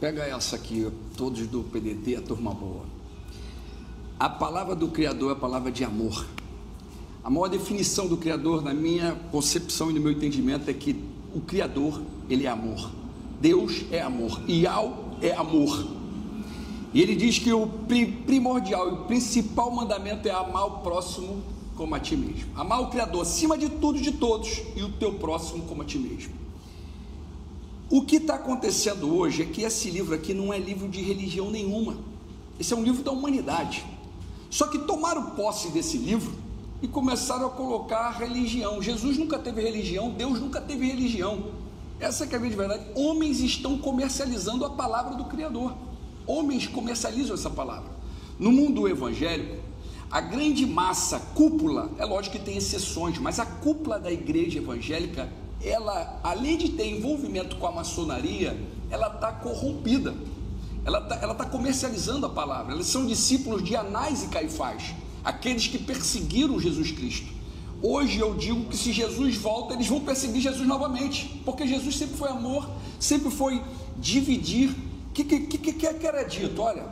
Pega essa aqui, todos do PDT, a turma boa. A palavra do Criador é a palavra de amor. A maior definição do Criador, na minha concepção e no meu entendimento, é que o Criador, ele é amor. Deus é amor. Ial é amor. E ele diz que o primordial e o principal mandamento é amar o próximo como a ti mesmo. Amar o Criador acima de tudo e de todos e o teu próximo como a ti mesmo. O que está acontecendo hoje é que esse livro aqui não é livro de religião nenhuma. Esse é um livro da humanidade. Só que tomaram posse desse livro e começaram a colocar religião. Jesus nunca teve religião, Deus nunca teve religião. Essa é a grande verdade. Homens estão comercializando a palavra do Criador. Homens comercializam essa palavra. No mundo evangélico, a grande massa, cúpula, é lógico que tem exceções, mas a cúpula da igreja evangélica, ela, além de ter envolvimento com a maçonaria, ela está corrompida. Ela está tá comercializando a palavra. Eles são discípulos de Anás e Caifás aqueles que perseguiram Jesus Cristo. Hoje eu digo que se Jesus volta, eles vão perseguir Jesus novamente, porque Jesus sempre foi amor, sempre foi dividir. O que, que, que, que era dito? Olha,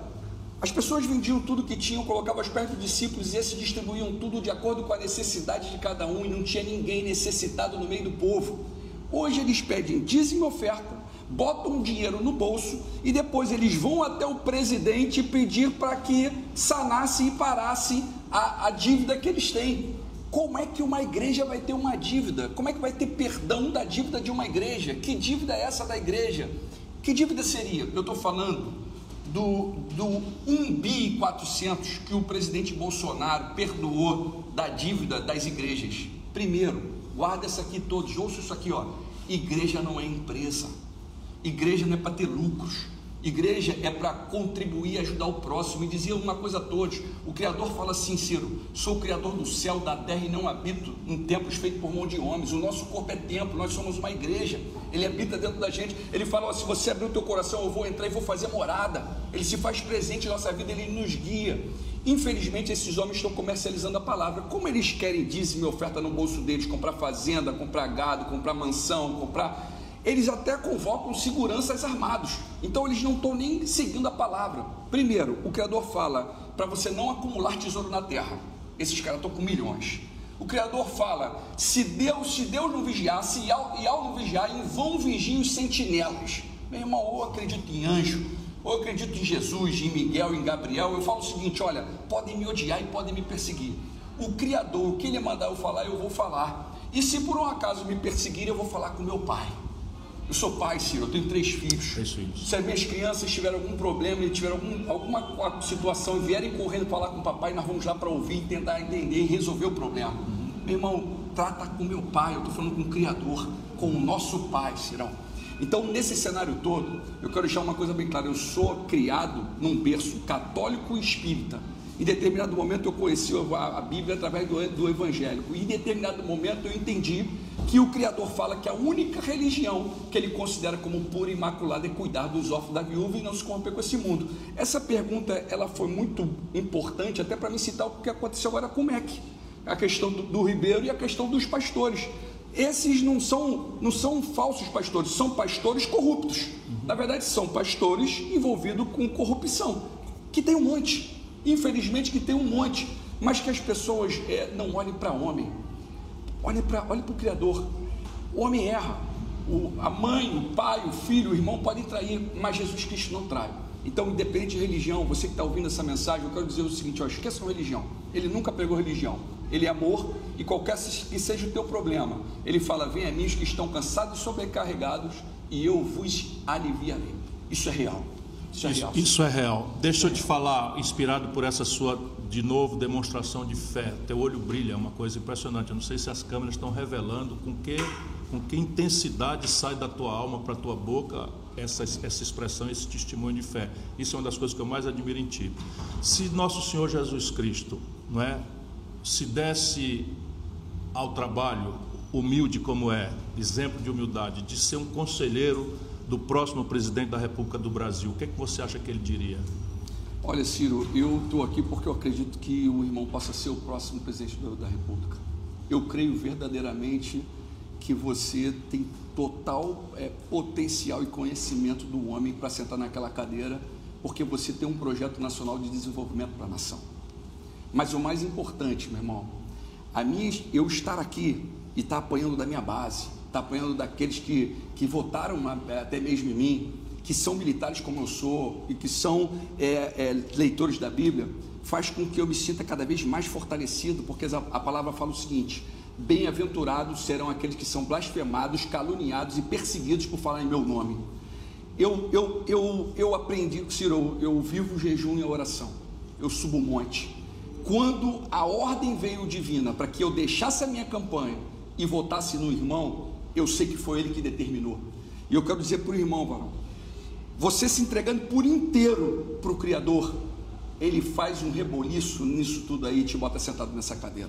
As pessoas vendiam tudo que tinham, colocavam pés dos discípulos e esses distribuíam tudo de acordo com a necessidade de cada um e não tinha ninguém necessitado no meio do povo. Hoje eles pedem dízimo oferta, botam dinheiro no bolso e depois eles vão até o presidente pedir para que sanasse e parasse a, a dívida que eles têm. Como é que uma igreja vai ter uma dívida? Como é que vai ter perdão da dívida de uma igreja? Que dívida é essa da igreja? Que dívida seria? Eu estou falando do, do 1 bi 400 que o presidente Bolsonaro perdoou da dívida das igrejas. Primeiro, guarda isso aqui todos, ouça isso aqui, ó. Igreja não é empresa. Igreja não é para ter lucros. Igreja é para contribuir ajudar o próximo. E dizia uma coisa a todos: o Criador fala Ciro: sou o Criador do céu, da terra e não habito em templos feitos por mão de homens. O nosso corpo é templo, nós somos uma igreja. Ele habita dentro da gente. Ele fala: se você abrir o teu coração, eu vou entrar e vou fazer morada. Ele se faz presente em nossa vida, ele nos guia. Infelizmente, esses homens estão comercializando a palavra. Como eles querem dízimo e oferta no bolso deles, comprar fazenda, comprar gado, comprar mansão, comprar eles até convocam seguranças armados. Então eles não estão nem seguindo a palavra. Primeiro, o Criador fala para você não acumular tesouro na terra. Esses caras estão com milhões. O Criador fala: se Deus, se Deus não vigiasse, e ao, e ao não vigiar, em vão vigiam os sentinelas. Meu irmão, ou acredito em anjo, ou acredito em Jesus, em Miguel, em Gabriel. Eu falo o seguinte: olha, podem me odiar e podem me perseguir. O Criador, o que Ele mandar eu falar, eu vou falar. E se por um acaso me perseguirem, eu vou falar com meu Pai. Eu sou pai, Ciro, eu tenho três filhos. Se as minhas crianças tiverem algum problema tiverem algum, alguma situação e vierem correndo falar com o papai, nós vamos lá para ouvir e tentar entender e resolver o problema. Uhum. Meu irmão, trata com meu pai, eu estou falando com o Criador, com o nosso pai, Cirão. Então, nesse cenário todo, eu quero deixar uma coisa bem clara: eu sou criado num berço católico e espírita. Em determinado momento eu conheci a Bíblia através do, do evangélico. E em determinado momento eu entendi que o Criador fala que a única religião que ele considera como pura e imaculada é cuidar dos órfãos da viúva e não se corromper com esse mundo. Essa pergunta ela foi muito importante até para me citar o que aconteceu agora com o MEC, a questão do, do Ribeiro e a questão dos pastores. Esses não são, não são falsos pastores, são pastores corruptos. Na verdade, são pastores envolvidos com corrupção, que tem um monte. Infelizmente que tem um monte, mas que as pessoas é, não olhem para homem, olhem para olhem o Criador. O homem erra, o, a mãe, o pai, o filho, o irmão podem trair, mas Jesus Cristo não trai. Então, independente de religião, você que está ouvindo essa mensagem, eu quero dizer o seguinte: ó, esqueça a religião. Ele nunca pregou religião. Ele é amor e qualquer que seja o teu problema, ele fala: Vem a mim os que estão cansados e sobrecarregados, e eu vos aliviarei. Isso é real. Isso é real. Isso é real. Deixa eu te falar, inspirado por essa sua, de novo, demonstração de fé. Teu olho brilha, é uma coisa impressionante. Eu não sei se as câmeras estão revelando com que, com que intensidade sai da tua alma para a tua boca essa, essa expressão, esse testemunho de fé. Isso é uma das coisas que eu mais admiro em ti. Se nosso Senhor Jesus Cristo, não é, se desse ao trabalho, humilde como é, exemplo de humildade, de ser um conselheiro do próximo presidente da República do Brasil, o que, é que você acha que ele diria? Olha, Ciro, eu estou aqui porque eu acredito que o irmão possa ser o próximo presidente da República. Eu creio verdadeiramente que você tem total é, potencial e conhecimento do homem para sentar naquela cadeira, porque você tem um projeto nacional de desenvolvimento para a nação. Mas o mais importante, meu irmão, a minha, eu estar aqui e estar tá apanhando da minha base, está apanhando daqueles que, que votaram até mesmo em mim, que são militares como eu sou e que são é, é, leitores da Bíblia, faz com que eu me sinta cada vez mais fortalecido, porque a, a palavra fala o seguinte: bem-aventurados serão aqueles que são blasfemados, caluniados e perseguidos por falar em meu nome. Eu, eu, eu, eu aprendi, Ciro, eu vivo o jejum e a oração, eu subo o monte. Quando a ordem veio divina para que eu deixasse a minha campanha e votasse no irmão, eu sei que foi Ele que determinou. E eu quero dizer para o irmão, varão, você se entregando por inteiro para o Criador, Ele faz um reboliço nisso tudo aí e te bota sentado nessa cadeira.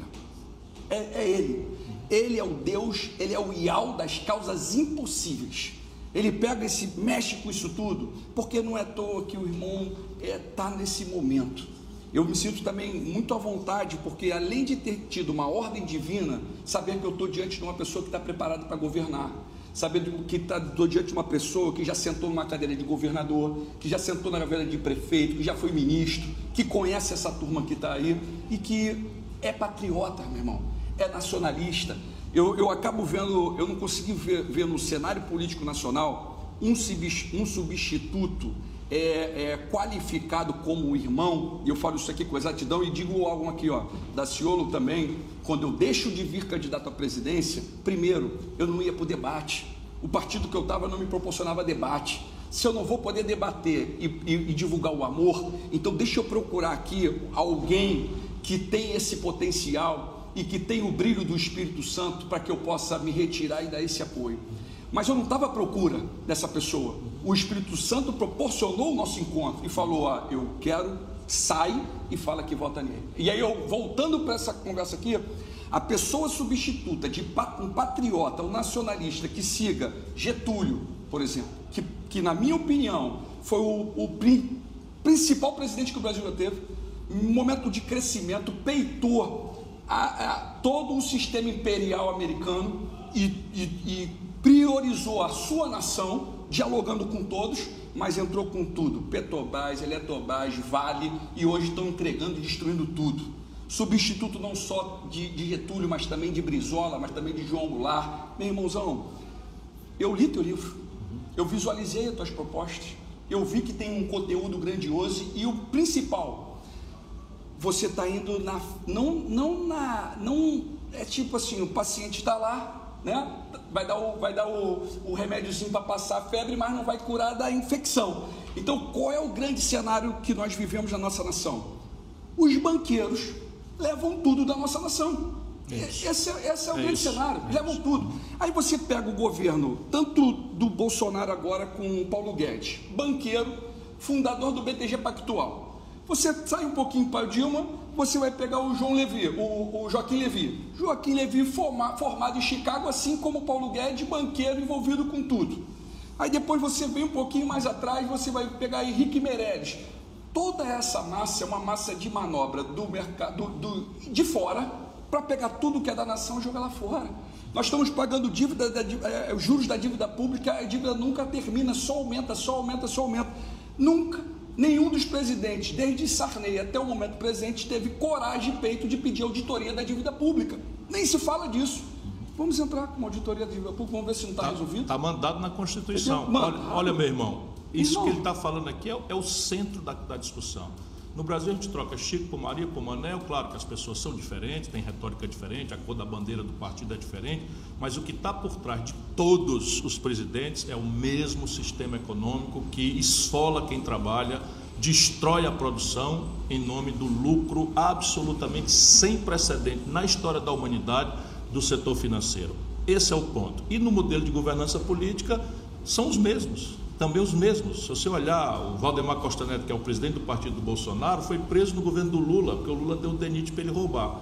É, é Ele. Ele é o Deus, Ele é o Ial das causas impossíveis. Ele pega esse, mexe com isso tudo, porque não é à toa que o irmão está é, tá nesse momento. Eu me sinto também muito à vontade, porque além de ter tido uma ordem divina, saber que eu estou diante de uma pessoa que está preparada para governar. Sabendo que está diante de uma pessoa que já sentou numa cadeira de governador, que já sentou na cadeira de prefeito, que já foi ministro, que conhece essa turma que está aí e que é patriota, meu irmão, é nacionalista. Eu, eu acabo vendo, eu não consegui ver, ver no cenário político nacional um, um substituto é, é, qualificado como irmão, e eu falo isso aqui com exatidão e digo algo aqui, ó, da Ciolo também, quando eu deixo de vir candidato à presidência, primeiro, eu não ia para o debate, o partido que eu estava não me proporcionava debate, se eu não vou poder debater e, e, e divulgar o amor, então deixa eu procurar aqui alguém que tem esse potencial e que tem o brilho do Espírito Santo para que eu possa me retirar e dar esse apoio. Mas eu não estava à procura dessa pessoa. O Espírito Santo proporcionou o nosso encontro e falou: ah, Eu quero, sai e fala que vota nele. E aí, eu, voltando para essa conversa aqui, a pessoa substituta de um patriota, um nacionalista que siga Getúlio, por exemplo, que, que na minha opinião foi o, o principal presidente que o Brasil já teve, um momento de crescimento, peitou a, a, todo o sistema imperial americano e, e, e priorizou a sua nação, dialogando com todos, mas entrou com tudo: Petrobras, Eletrobras, Vale, e hoje estão entregando e destruindo tudo. Substituto não só de, de Getúlio, mas também de Brizola, mas também de João Goulart. Meu irmãozão, eu li teu livro, eu visualizei as tuas propostas, eu vi que tem um conteúdo grandioso e o principal, você está indo na. Não, não na. Não, é tipo assim: o paciente está lá, né? Vai dar o, vai dar o, o remédiozinho para passar a febre, mas não vai curar da infecção. Então, qual é o grande cenário que nós vivemos na nossa nação? Os banqueiros levam tudo da nossa nação. Esse, esse, é, esse é o é grande isso. cenário, é levam tudo. Aí você pega o governo, tanto do Bolsonaro agora com o Paulo Guedes, banqueiro, fundador do BTG Pactual. Você sai um pouquinho para Dilma, você vai pegar o João Levi, o, o Joaquim Levi. Joaquim Levi forma, formado em Chicago, assim como Paulo Guedes, banqueiro envolvido com tudo. Aí depois você vem um pouquinho mais atrás, você vai pegar Henrique Meirelles. Toda essa massa é uma massa de manobra do mercado do, de fora para pegar tudo que é da nação e jogar lá fora. Nós estamos pagando dívida, da, é, os juros da dívida pública, a dívida nunca termina, só aumenta, só aumenta, só aumenta. Nunca Nenhum dos presidentes, desde Sarney até o momento presente, teve coragem e peito de pedir auditoria da dívida pública. Nem se fala disso. Vamos entrar com uma auditoria da dívida pública, vamos ver se não está tá, resolvido. Está mandado na Constituição. Olha, olha, meu irmão, isso que ele está falando aqui é, é, o centro da, da discussão. No Brasil a gente troca Chico por Maria por Manel, claro que as pessoas são diferentes, tem retórica diferente, a cor da bandeira do partido é diferente, mas o que está por trás de todos os presidentes é o mesmo sistema econômico que esfola quem trabalha, destrói a produção em nome do lucro absolutamente sem precedente na história da humanidade do setor financeiro. Esse é o ponto. E no modelo de governança política são os mesmos também os mesmos. Se você olhar, o Valdemar Costa Neto, que é o presidente do partido do Bolsonaro, foi preso no governo do Lula, porque o Lula deu o DENIT para ele roubar.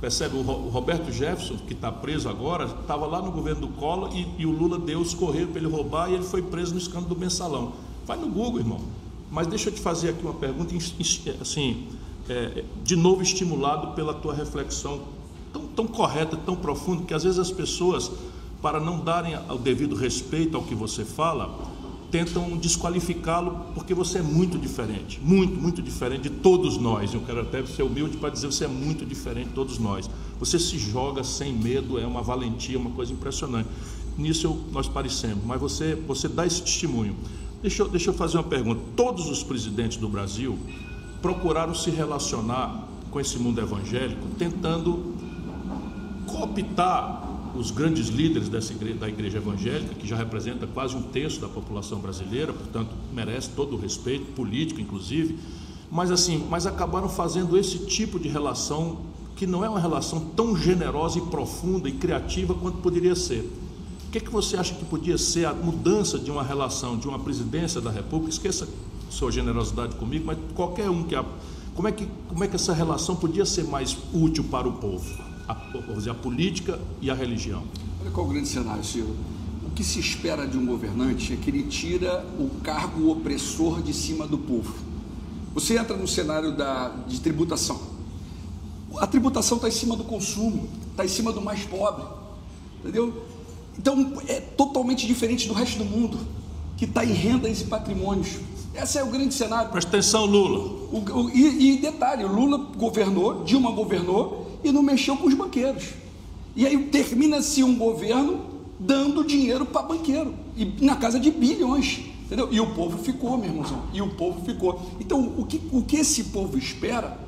Percebe? O Roberto Jefferson, que está preso agora, estava lá no governo do Collor e, e o Lula deu os correios para ele roubar e ele foi preso no escândalo do mensalão. Vai no Google, irmão. Mas deixa eu te fazer aqui uma pergunta, assim, é, de novo estimulado pela tua reflexão tão, tão correta, tão profunda, que às vezes as pessoas, para não darem o devido respeito ao que você fala, tentam desqualificá-lo porque você é muito diferente, muito, muito diferente de todos nós. Eu quero até ser humilde para dizer você é muito diferente de todos nós. Você se joga sem medo, é uma valentia, uma coisa impressionante. Nisso eu, nós parecemos, mas você, você dá esse testemunho. Deixa eu, deixa eu fazer uma pergunta. Todos os presidentes do Brasil procuraram se relacionar com esse mundo evangélico, tentando cooptar os grandes líderes dessa igreja, da igreja evangélica, que já representa quase um terço da população brasileira, portanto merece todo o respeito, político inclusive, mas assim, mas acabaram fazendo esse tipo de relação que não é uma relação tão generosa e profunda e criativa quanto poderia ser. O que, é que você acha que podia ser a mudança de uma relação de uma presidência da República? Esqueça sua generosidade comigo, mas qualquer um que a, como é que como é que essa relação podia ser mais útil para o povo? A, dizer, a política e a religião. Olha qual o grande cenário, Ciro. O que se espera de um governante é que ele tira o cargo opressor de cima do povo. Você entra no cenário da, de tributação. A tributação está em cima do consumo, está em cima do mais pobre. Entendeu? Então é totalmente diferente do resto do mundo, que está em rendas e patrimônios. Esse é o grande cenário. Presta atenção, Lula. O, o, e, e detalhe, Lula governou, Dilma governou e não mexeu com os banqueiros. E aí termina-se um governo dando dinheiro para banqueiro, e na casa de bilhões. Entendeu? E o povo ficou, meu irmãozão. E o povo ficou. Então, o que, o que esse povo espera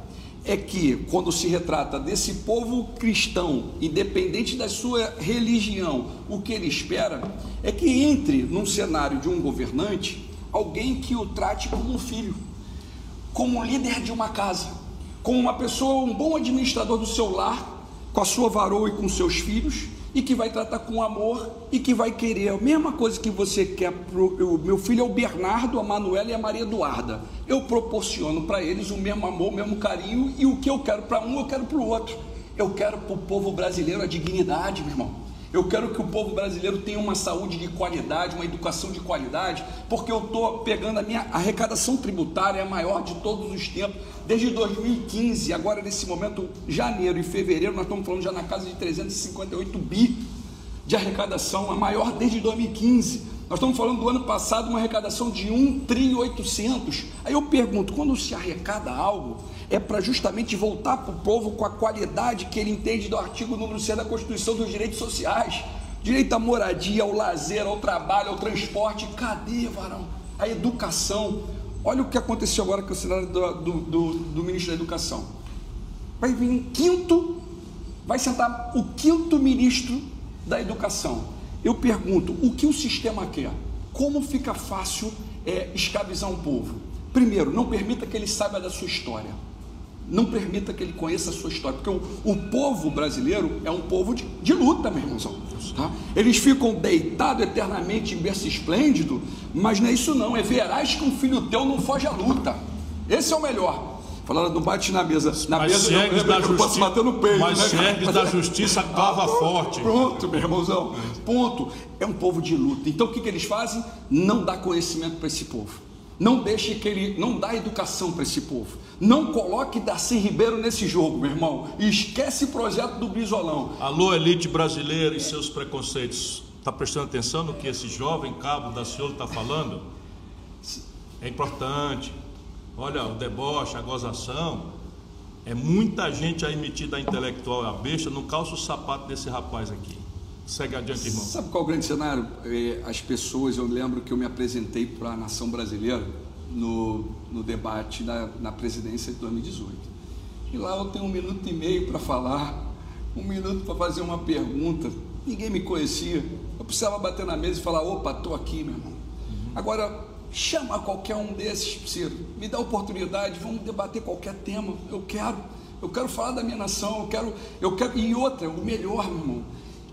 é que, quando se retrata desse povo cristão, independente da sua religião, o que ele espera é que entre num cenário de um governante alguém que o trate como um filho, como líder de uma casa, como uma pessoa, um bom administrador do seu lar, com a sua varoa e com seus filhos, e que vai tratar com amor e que vai querer a mesma coisa que você quer pro o meu filho é o Bernardo, a Manuela e a Maria Eduarda. Eu proporciono para eles o mesmo amor, o mesmo carinho e o que eu quero para um, eu quero para o outro. Eu quero para o povo brasileiro a dignidade, meu irmão. Eu quero que o povo brasileiro tenha uma saúde de qualidade, uma educação de qualidade, porque eu estou pegando a minha arrecadação tributária, é a maior de todos os tempos, desde 2015, agora nesse momento, janeiro e fevereiro, nós estamos falando já na casa de 358 bi de arrecadação, a maior desde 2015. Nós estamos falando do ano passado, uma arrecadação de 1 tri 800. Aí eu pergunto, quando se arrecada algo, é para justamente voltar para o povo com a qualidade que ele entende do artigo número 6 da Constituição dos Direitos Sociais. Direito à moradia, ao lazer, ao trabalho, ao transporte. Cadê, varão? A educação. Olha o que aconteceu agora com o cenário do, do, do, do ministro da Educação. Vai vir um quinto, vai sentar o quinto ministro da Educação. Eu pergunto, o que o sistema quer? Como fica fácil é, escravizar um povo? Primeiro, não permita que ele saiba da sua história não permita que ele conheça a sua história, porque o, o povo brasileiro é um povo de, de luta, meu irmãozão. Tá? Eles ficam deitados eternamente em berço esplêndido, mas não é isso não, é verás que um filho teu não foge à luta. Esse é o melhor. Falaram do bate na mesa. Na mas mesa eu, eu, eu, eu posso bater no peito, mas né? Mas da justiça cava ah, forte. Pronto, meu irmãozão. Ponto. É um povo de luta. Então o que, que eles fazem? Não dá conhecimento para esse povo. Não deixe que ele não dá educação para esse povo. Não coloque Darcy Ribeiro nesse jogo, meu irmão. E esquece o projeto do Brizolão. Alô, elite brasileira e seus preconceitos. Está prestando atenção no que esse jovem cabo da Ciolo está falando? É importante. Olha, o deboche, a gozação. É muita gente aí metida a intelectual a besta. Não calça o sapato desse rapaz aqui. Segue adiante, irmão. Sabe qual é o grande cenário? É, as pessoas, eu lembro que eu me apresentei para a nação brasileira no, no debate na, na presidência de 2018. E lá eu tenho um minuto e meio para falar, um minuto para fazer uma pergunta. Ninguém me conhecia. Eu precisava bater na mesa e falar: opa, estou aqui, meu irmão. Agora, chama qualquer um desses, Ciro. Me dá oportunidade, vamos debater qualquer tema. Eu quero. Eu quero falar da minha nação, eu quero, eu quero. E outra, o melhor, meu irmão,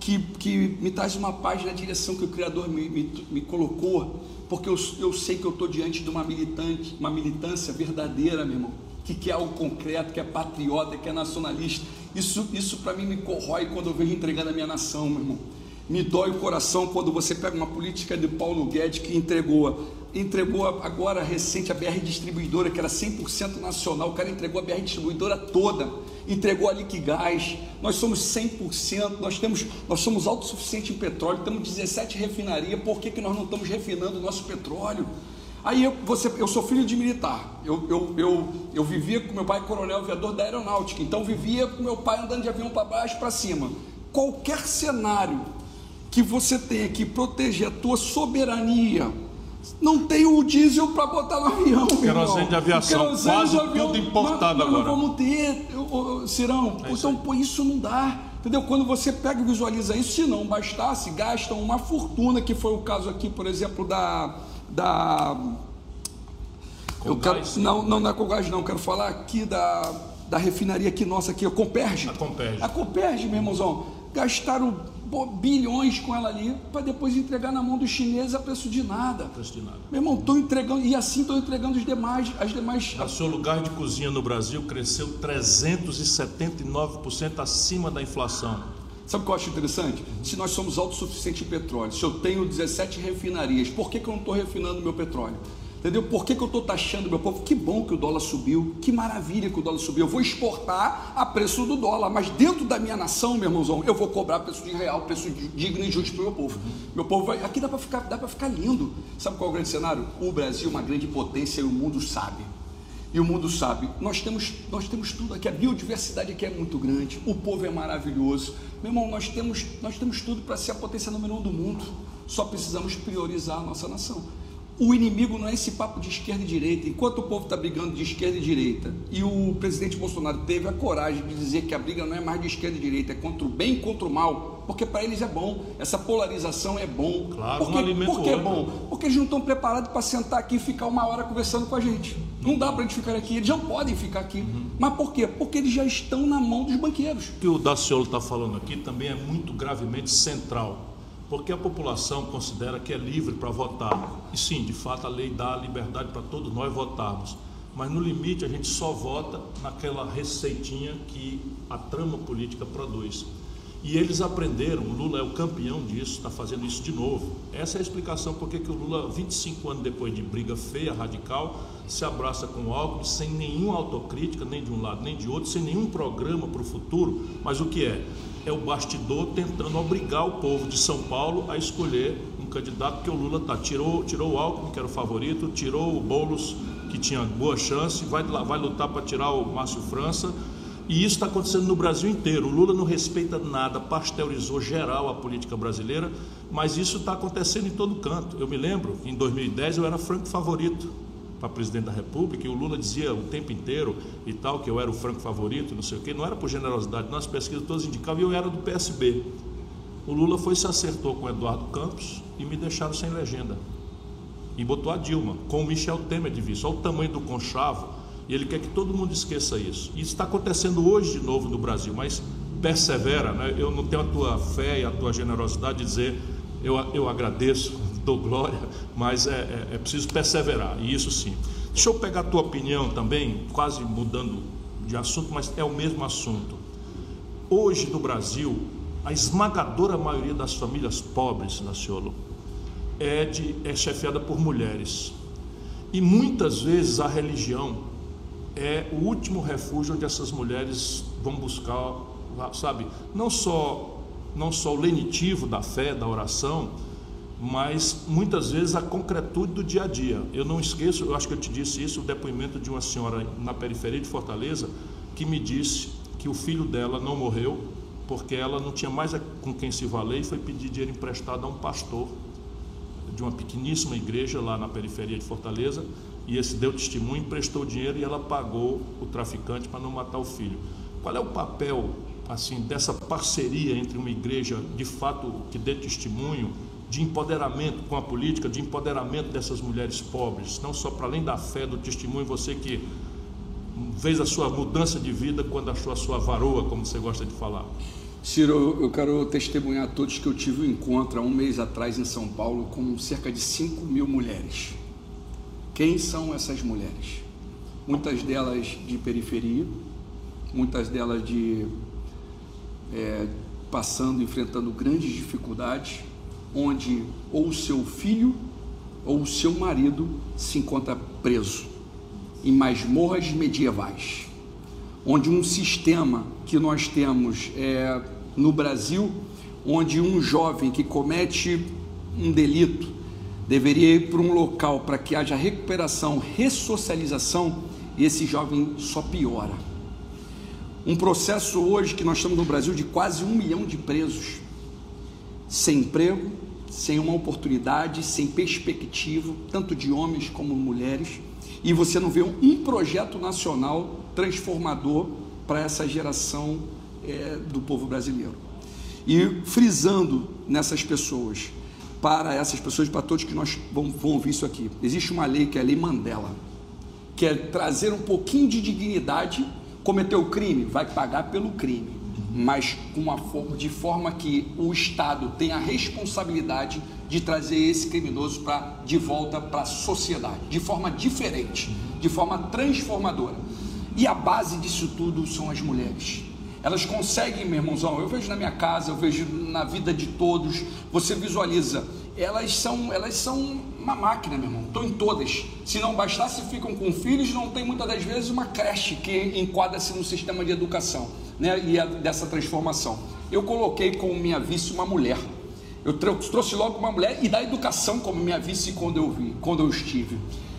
que, que me traz uma paz na direção que o Criador me, me, me colocou porque eu, eu sei que eu estou diante de uma militante, uma militância verdadeira, meu irmão, que quer algo concreto, que é patriota, que é nacionalista. Isso, isso para mim me corrói quando eu vejo entregando a minha nação, meu irmão. Me dói o coração quando você pega uma política de Paulo Guedes que entregou, entregou agora recente a BR Distribuidora, que era 100% nacional, o cara entregou a BR Distribuidora toda. Entregou a Liquigás, nós somos 100%, nós, temos, nós somos autossuficientes em petróleo, temos 17 refinarias, por que, que nós não estamos refinando o nosso petróleo? Aí eu, você, eu sou filho de militar, eu, eu, eu, eu vivia com meu pai coronel aviador da aeronáutica, então vivia com meu pai andando de avião para baixo para cima. Qualquer cenário que você tenha que proteger a tua soberania, não tem o diesel para botar no avião. Querosene de aviação, quase avião, tudo importado agora. Não vamos ter, Cirão. É então, pô, isso não dá. Entendeu? Quando você pega e visualiza isso, se não bastasse, gastam uma fortuna, que foi o caso aqui, por exemplo, da. da eu quero, não, não, não é com gás, não. Quero falar aqui da, da refinaria aqui nossa, aqui, a Comperge. A Comperge. A Comperge, meu irmãozão. Gastaram bilhões com ela ali para depois entregar na mão dos chineses a preço de nada. Preço de nada. Meu irmão, estou entregando, e assim estou entregando os demais, as demais. O seu lugar de cozinha no Brasil cresceu 379% acima da inflação. Sabe o que eu acho interessante? Se nós somos autossuficientes em petróleo, se eu tenho 17 refinarias, por que, que eu não estou refinando meu petróleo? Entendeu? Por que, que eu estou taxando meu povo? Que bom que o dólar subiu, que maravilha que o dólar subiu. Eu vou exportar a preço do dólar, mas dentro da minha nação, meu irmãozão, eu vou cobrar preço de real, preço digno e justo para o meu povo. Meu povo vai. Aqui dá para ficar, dá ficar lindo. Sabe qual é o grande cenário? O Brasil é uma grande potência e o mundo sabe. E o mundo sabe, nós temos, nós temos tudo aqui, a biodiversidade aqui é muito grande, o povo é maravilhoso. Meu irmão, nós temos, nós temos tudo para ser a potência número um do mundo. Só precisamos priorizar a nossa nação. O inimigo não é esse papo de esquerda e direita. Enquanto o povo está brigando de esquerda e direita, e o presidente Bolsonaro teve a coragem de dizer que a briga não é mais de esquerda e direita, é contra o bem e contra o mal, porque para eles é bom, essa polarização é bom. Claro, porque, um por que é bom? Porque eles não estão preparados para sentar aqui e ficar uma hora conversando com a gente. Não dá para gente ficar aqui, eles não podem ficar aqui. Uhum. Mas por quê? Porque eles já estão na mão dos banqueiros. O que o Daciolo está falando aqui também é muito gravemente central, porque a população considera que é livre para votar. E sim, de fato, a lei dá a liberdade para todos nós votarmos. Mas no limite a gente só vota naquela receitinha que a trama política produz. E eles aprenderam, o Lula é o campeão disso, está fazendo isso de novo. Essa é a explicação porque que o Lula, 25 anos depois de briga feia, radical, se abraça com o Alckmin sem nenhuma autocrítica, nem de um lado nem de outro, sem nenhum programa para o futuro. Mas o que é? É o bastidor tentando obrigar o povo de São Paulo a escolher um candidato que o Lula tá, tirou, tirou o Alckmin, que era o favorito, tirou o Boulos, que tinha boa chance, vai, vai lutar para tirar o Márcio França e isso está acontecendo no Brasil inteiro. O Lula não respeita nada, pasteurizou geral a política brasileira, mas isso está acontecendo em todo canto. Eu me lembro em 2010 eu era franco favorito para presidente da República e o Lula dizia o tempo inteiro e tal que eu era o franco favorito, não sei o quê. Não era por generosidade, nas pesquisas todas indicavam e eu era do PSB. O Lula foi se acertou com Eduardo Campos e me deixaram sem legenda. E botou a Dilma, com o Michel Temer de vice. Olha o tamanho do conchavo e ele quer que todo mundo esqueça isso. Isso está acontecendo hoje de novo no Brasil, mas persevera. Né? Eu não tenho a tua fé e a tua generosidade de dizer eu, eu agradeço, dou glória, mas é, é, é preciso perseverar, e isso sim. Deixa eu pegar a tua opinião também, quase mudando de assunto, mas é o mesmo assunto. Hoje no Brasil, a esmagadora maioria das famílias pobres, Naciolo, é, de, é chefiada por mulheres. E muitas vezes a religião é o último refúgio onde essas mulheres vão buscar, sabe, não só não só o lenitivo da fé, da oração, mas muitas vezes a concretude do dia a dia. Eu não esqueço, eu acho que eu te disse isso, o depoimento de uma senhora na periferia de Fortaleza que me disse que o filho dela não morreu porque ela não tinha mais com quem se valer e foi pedir dinheiro emprestado a um pastor de uma pequeníssima igreja lá na periferia de Fortaleza e esse deu testemunho, emprestou dinheiro e ela pagou o traficante para não matar o filho. Qual é o papel assim dessa parceria entre uma igreja de fato que dê testemunho de empoderamento com a política, de empoderamento dessas mulheres pobres, não só para além da fé, do testemunho, você que fez a sua mudança de vida quando achou a sua varoa, como você gosta de falar. Ciro, eu quero testemunhar a todos que eu tive um encontro há um mês atrás em São Paulo com cerca de 5 mil mulheres. Quem são essas mulheres? Muitas delas de periferia, muitas delas de é, passando, enfrentando grandes dificuldades, onde ou o seu filho ou o seu marido se encontra preso em masmorras medievais, onde um sistema que nós temos é, no Brasil, onde um jovem que comete um delito deveria ir para um local para que haja recuperação, ressocialização, e esse jovem só piora. Um processo hoje que nós estamos no Brasil de quase um milhão de presos, sem emprego, sem uma oportunidade, sem perspectiva, tanto de homens como mulheres, e você não vê um projeto nacional transformador para essa geração é, do povo brasileiro. E frisando nessas pessoas, para essas pessoas, para todos que nós vão, vão ouvir isso aqui. Existe uma lei que é a Lei Mandela, que é trazer um pouquinho de dignidade. Cometeu o crime, vai pagar pelo crime, mas forma, de forma que o Estado tenha a responsabilidade de trazer esse criminoso para de volta para a sociedade, de forma diferente, de forma transformadora. E a base disso tudo são as mulheres. Elas conseguem, meu irmãozão, eu vejo na minha casa, eu vejo na vida de todos, você visualiza, elas são, elas são uma máquina, meu irmão. Estão em todas. Se não bastasse, ficam com filhos, não tem muitas das vezes uma creche que enquadra-se no sistema de educação né, e a, dessa transformação. Eu coloquei como minha vice uma mulher. Eu trouxe logo uma mulher e da educação como minha vice quando eu vi, quando eu estive.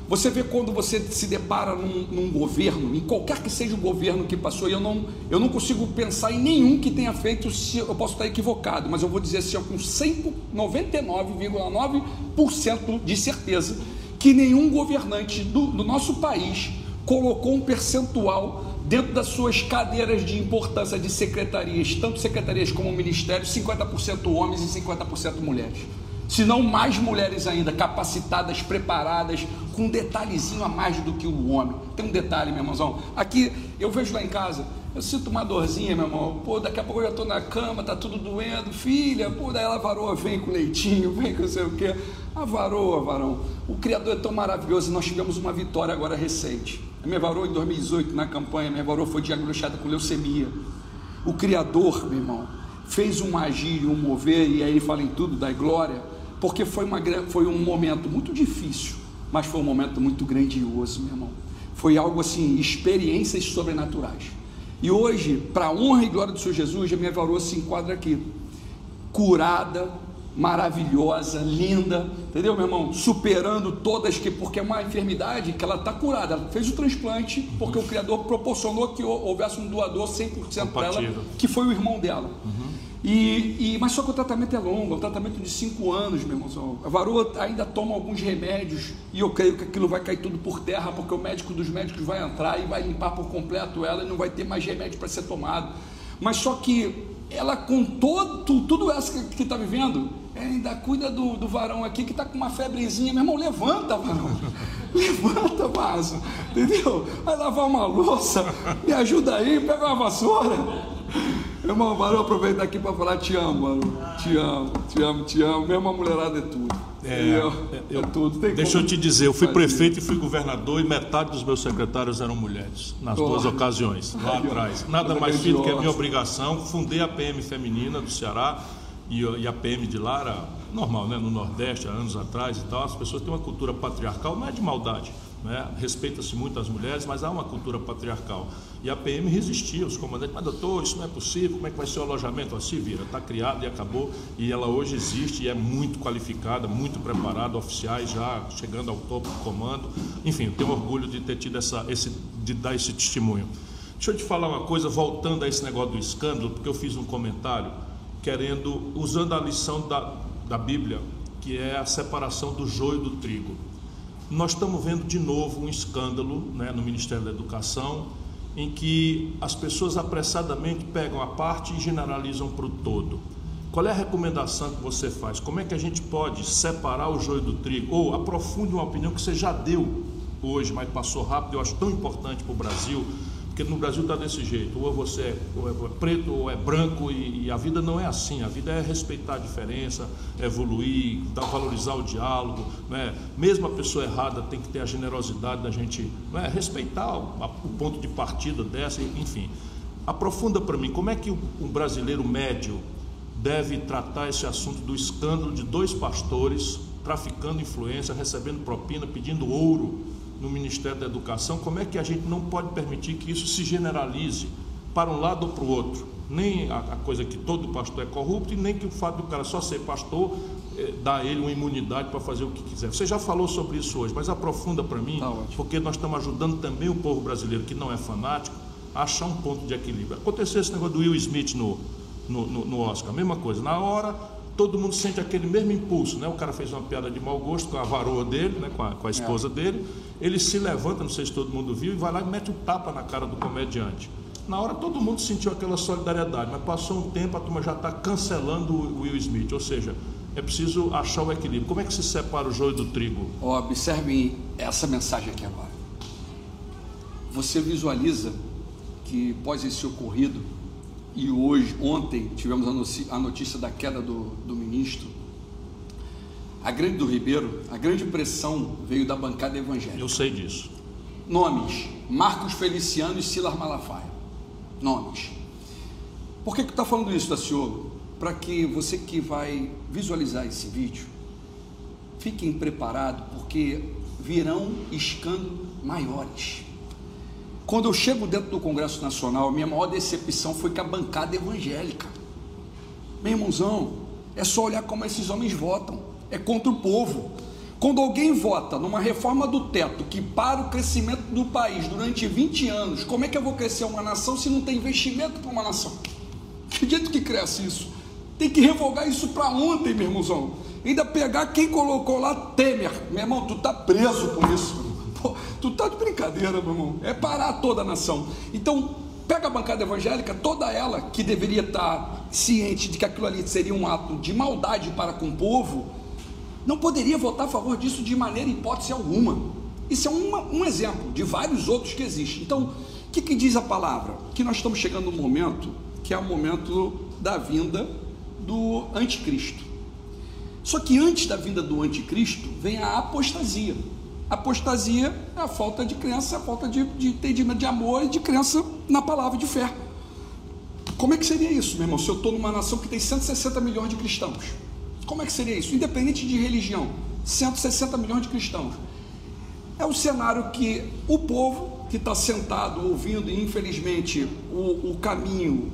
Você vê quando você se depara num, num, governo, em qualquer que seja o governo que passou, e eu não, eu não consigo pensar em nenhum que tenha feito, se eu posso estar equivocado, mas eu vou dizer assim, com 99,9% de certeza, que nenhum governante do, do nosso país colocou um percentual dentro das suas cadeiras de importância de secretarias, tanto secretarias como ministérios, 50% homens e 50% mulheres. Se não mais mulheres ainda, capacitadas, preparadas, com um detalhezinho a mais do que o homem. Tem um detalhe, meu irmãozão. Aqui, eu vejo lá em casa, eu sinto uma dorzinha, meu irmão. Pô, daqui a pouco eu já estou na cama, tá tudo doendo. Filha, pô, daí ela varoa, vem com leitinho, vem com sei o quê. A varoa, varão. O Criador é tão maravilhoso. Nós tivemos uma vitória agora recente. A minha varoa em 2018, na campanha, minha varoa foi diagnosticada com leucemia. O Criador, meu irmão, fez um agir, um mover, e aí ele fala em tudo, da glória porque foi, uma, foi um momento muito difícil, mas foi um momento muito grandioso, meu irmão. Foi algo assim, experiências sobrenaturais. E hoje, para a honra e glória do Senhor Jesus, a minha varoa se enquadra aqui, curada, maravilhosa, linda, entendeu, meu irmão? Superando todas que, porque é uma enfermidade que ela está curada. Ela fez o transplante porque o Criador proporcionou que houvesse um doador 100% para ela, que foi o irmão dela. Uhum. E, e, mas só que o tratamento é longo, é um tratamento de cinco anos, meu irmão. A varoa ainda toma alguns remédios e eu creio que aquilo vai cair tudo por terra, porque o médico dos médicos vai entrar e vai limpar por completo ela e não vai ter mais remédio para ser tomado. Mas só que ela com todo, tudo essa que está vivendo, ainda cuida do, do varão aqui que está com uma febrezinha. Meu irmão, levanta, varão. levanta, vaso. Entendeu? Vai lavar uma louça, me ajuda aí, pega uma vassoura. Irmão, Barão, aproveita aqui para falar te amo, Barão. Te amo, te amo, te amo. Mesmo a mulherada é tudo. É, eu, é tudo. Tem deixa eu te dizer, eu fui prefeito e fui governador e metade dos meus secretários eram mulheres, nas oh. duas ocasiões, lá atrás. Nada mais filho que a minha obrigação. Fundei a PM feminina do Ceará e, e a PM de lá era normal, né? no Nordeste, há anos atrás e tal. As pessoas têm uma cultura patriarcal, não é de maldade né? Respeita-se muito as mulheres, mas há uma cultura patriarcal. E a PM resistia, os comandantes, mas doutor, isso não é possível, como é que vai ser o alojamento? Assim vira, está criado e acabou. E ela hoje existe e é muito qualificada, muito preparada, oficiais já chegando ao topo do comando. Enfim, eu tenho orgulho de ter tido essa, esse, de dar esse testemunho. Deixa eu te falar uma coisa, voltando a esse negócio do escândalo, porque eu fiz um comentário querendo, usando a lição da, da Bíblia, que é a separação do joio do trigo. Nós estamos vendo de novo um escândalo né, no Ministério da Educação, em que as pessoas apressadamente pegam a parte e generalizam para o todo. Qual é a recomendação que você faz? Como é que a gente pode separar o joio do trigo? Ou aprofunde uma opinião que você já deu hoje, mas passou rápido, eu acho tão importante para o Brasil, porque no Brasil está desse jeito, ou você é, ou é preto ou é branco, e, e, a vida não é assim. A vida é respeitar a diferença, evoluir, valorizar o diálogo. Né? Mesmo a pessoa errada tem que ter a generosidade da gente né? respeitar o, o, ponto de partida dessa, enfim. Aprofunda para mim, como é que o, o brasileiro médio deve tratar esse assunto do escândalo de dois pastores traficando influência, recebendo propina, pedindo ouro no Ministério da Educação, como é que a gente não pode permitir que isso se generalize para um lado ou para o outro? Nem a, a coisa que todo pastor é corrupto e nem que o fato do cara só ser pastor eh, dá a ele uma imunidade para fazer o que quiser. Você já falou sobre isso hoje, mas aprofunda para mim, tá porque nós estamos ajudando também o povo brasileiro que não é fanático a achar um ponto de equilíbrio. Aconteceu esse negócio do Will Smith no, no, no, no Oscar, a mesma coisa. Na hora todo mundo sente aquele mesmo impulso, né? O cara fez uma piada de mau gosto com a varoa dele, né? com, a, com a esposa é. dele, ele se levanta, não sei se todo mundo viu, e vai lá e mete o um tapa na cara do comediante. Na hora todo mundo sentiu aquela solidariedade, mas passou um tempo, a turma já está cancelando o Will Smith, ou seja, é preciso achar o equilíbrio. Como é que se separa o joio do trigo? Oh, observe essa mensagem aqui agora. Você visualiza que após esse ocorrido, e hoje, ontem, tivemos a notícia da queda do, do ministro. A grande do Ribeiro, a grande pressão veio da bancada evangélica. Eu sei disso. Nomes: Marcos Feliciano e Silas Malafaia. Nomes. Por que que está falando isso, Daciolo? Para que você que vai visualizar esse vídeo fiquem preparados, porque virão escândalos maiores. Quando eu chego dentro do Congresso Nacional, minha maior decepção foi com a bancada evangélica. Meu irmãozão, é só olhar como esses homens votam. É contra o povo. Quando alguém vota numa reforma do teto que para o crescimento do país durante 20 anos, como é que eu vou crescer uma nação se não tem investimento para uma nação? Que jeito que cresce isso? Tem que revogar isso para ontem, meu irmãozão. Ainda pegar quem colocou lá Temer. Meu irmão, tu tá preso por isso. Pô, tu tá de brincadeira, meu irmão. É parar toda a nação. Então, pega a bancada evangélica, toda ela que deveria estar ciente de que aquilo ali seria um ato de maldade para com o povo, não poderia votar a favor disso de maneira hipótese alguma. Isso é uma, um exemplo de vários outros que existem. Então, o que, que diz a palavra? Que nós estamos chegando no momento que é o momento da vinda do anticristo. Só que antes da vinda do anticristo vem a apostasia. Apostasia é a falta de crença, a falta de, de entendimento de amor e de crença na palavra de fé. Como é que seria isso, meu irmão? Se eu estou numa nação que tem 160 milhões de cristãos, como é que seria isso? Independente de religião, 160 milhões de cristãos. É o cenário que o povo que está sentado ouvindo, e infelizmente o, o caminho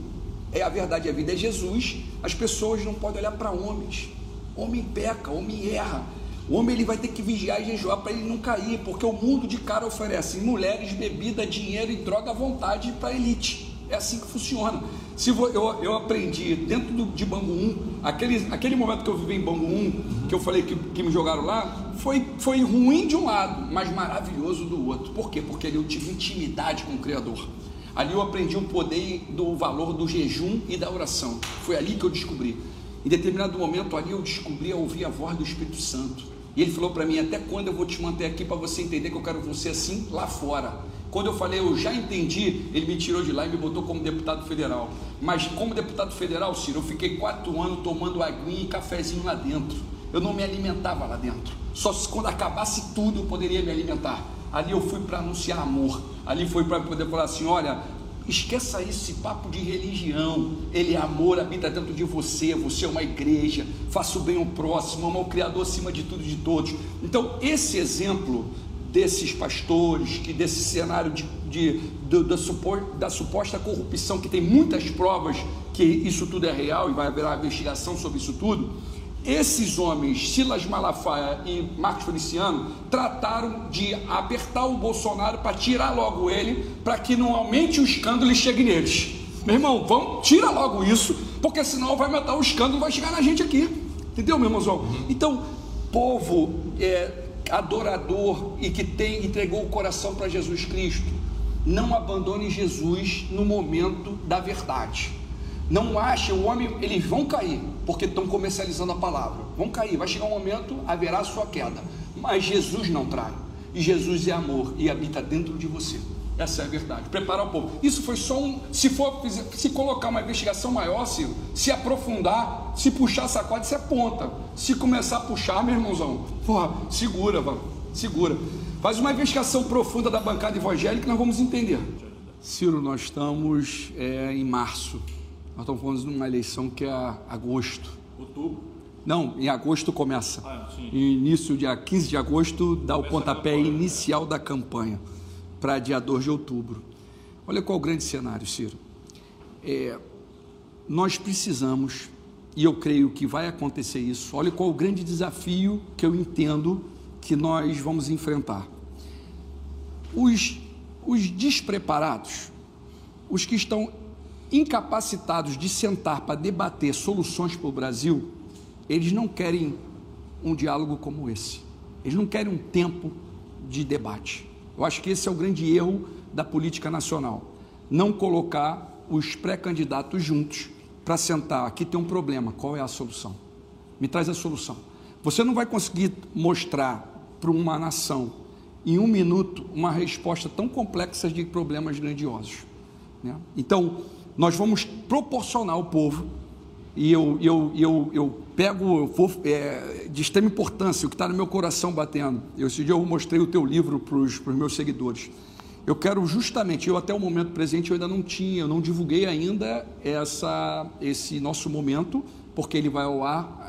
é a verdade, a vida é Jesus. As pessoas não podem olhar para homens. Homem peca, homem erra. O homem ele vai ter que vigiar e jejuar para ele não cair, porque o mundo de cara oferece mulheres, bebida, dinheiro e droga à vontade para a elite. É assim que funciona. Se eu, eu aprendi dentro do, de Bangu 1, aquele, aquele momento que eu vivi em Bangu 1, que eu falei que, que me jogaram lá, foi, foi ruim de um lado, mas maravilhoso do outro. Por quê? Porque ali eu tive intimidade com o Criador. Ali eu aprendi o poder do valor do jejum e da oração. Foi ali que eu descobri. Em determinado momento ali eu descobri a ouvir a voz do Espírito Santo. E ele falou para mim: Até quando eu vou te manter aqui para você entender que eu quero você assim lá fora? Quando eu falei, eu já entendi, ele me tirou de lá e me botou como deputado federal. Mas como deputado federal, Ciro, eu fiquei quatro anos tomando aguinha e cafezinho lá dentro. Eu não me alimentava lá dentro. Só quando acabasse tudo eu poderia me alimentar. Ali eu fui para anunciar amor. Ali foi para poder falar assim: olha, Esqueça esse papo de religião. Ele é amor, habita dentro de você. Você é uma igreja. Faça o bem ao próximo, ama o Criador acima de tudo e de todos. Então, esse exemplo desses pastores, que desse cenário de, de, de da, supor, da suposta corrupção, que tem muitas provas que isso tudo é real e vai haver uma investigação sobre isso tudo esses homens, Silas Malafaia e Marcos Feliciano, trataram de apertar o Bolsonaro para tirar logo ele, para que não aumente o escândalo e chegue neles. Meu irmão, vamos, tira logo isso, porque senão vai matar o escândalo e vai chegar na gente aqui. Entendeu, meu irmãozão? Então, povo é, adorador e que tem entregou o coração para Jesus Cristo, não abandone Jesus no momento da verdade. Não ache, o homem, eles vão cair, porque estão comercializando a palavra. Vão cair, vai chegar um momento, haverá sua queda. Mas Jesus não trai. E Jesus é amor e habita dentro de você. Essa é a verdade. Preparar o povo. Isso foi só um. Se for se colocar uma investigação maior, se, se aprofundar, se puxar sacode, você aponta. Se começar a puxar, meu irmãozão, porra, segura, vamos, segura. Faz uma investigação profunda da bancada evangélica e nós vamos entender. Ciro, nós estamos é, em março. Nós estamos falando de uma eleição que é agosto. Outubro? Não, em agosto começa. Ah, sim. Início, dia 15 de agosto, dá começa o pontapé inicial da campanha para dia 2 de outubro. Olha qual o grande cenário, Ciro. É, nós precisamos, e eu creio que vai acontecer isso, olha qual o grande desafio que eu entendo que nós vamos enfrentar. Os, os despreparados, os que estão incapacitados de sentar para debater soluções para o Brasil, eles não querem um diálogo como esse. Eles não querem um tempo de debate. Eu acho que esse é o grande erro da política nacional. Não colocar os pré-candidatos juntos para sentar. Aqui tem um problema, qual é a solução? Me traz a solução. Você não vai conseguir mostrar para uma nação em um minuto uma resposta tão complexa de problemas grandiosos. Né? Então, nós vamos proporcionar ao povo, e eu, eu, eu, eu pego eu vou, é, de extrema importância o que está no meu coração batendo. Eu, esse dia eu mostrei o teu livro para os meus seguidores. Eu quero justamente, eu até o momento presente eu ainda não tinha, eu não divulguei ainda essa, esse nosso momento porque ele vai ao ar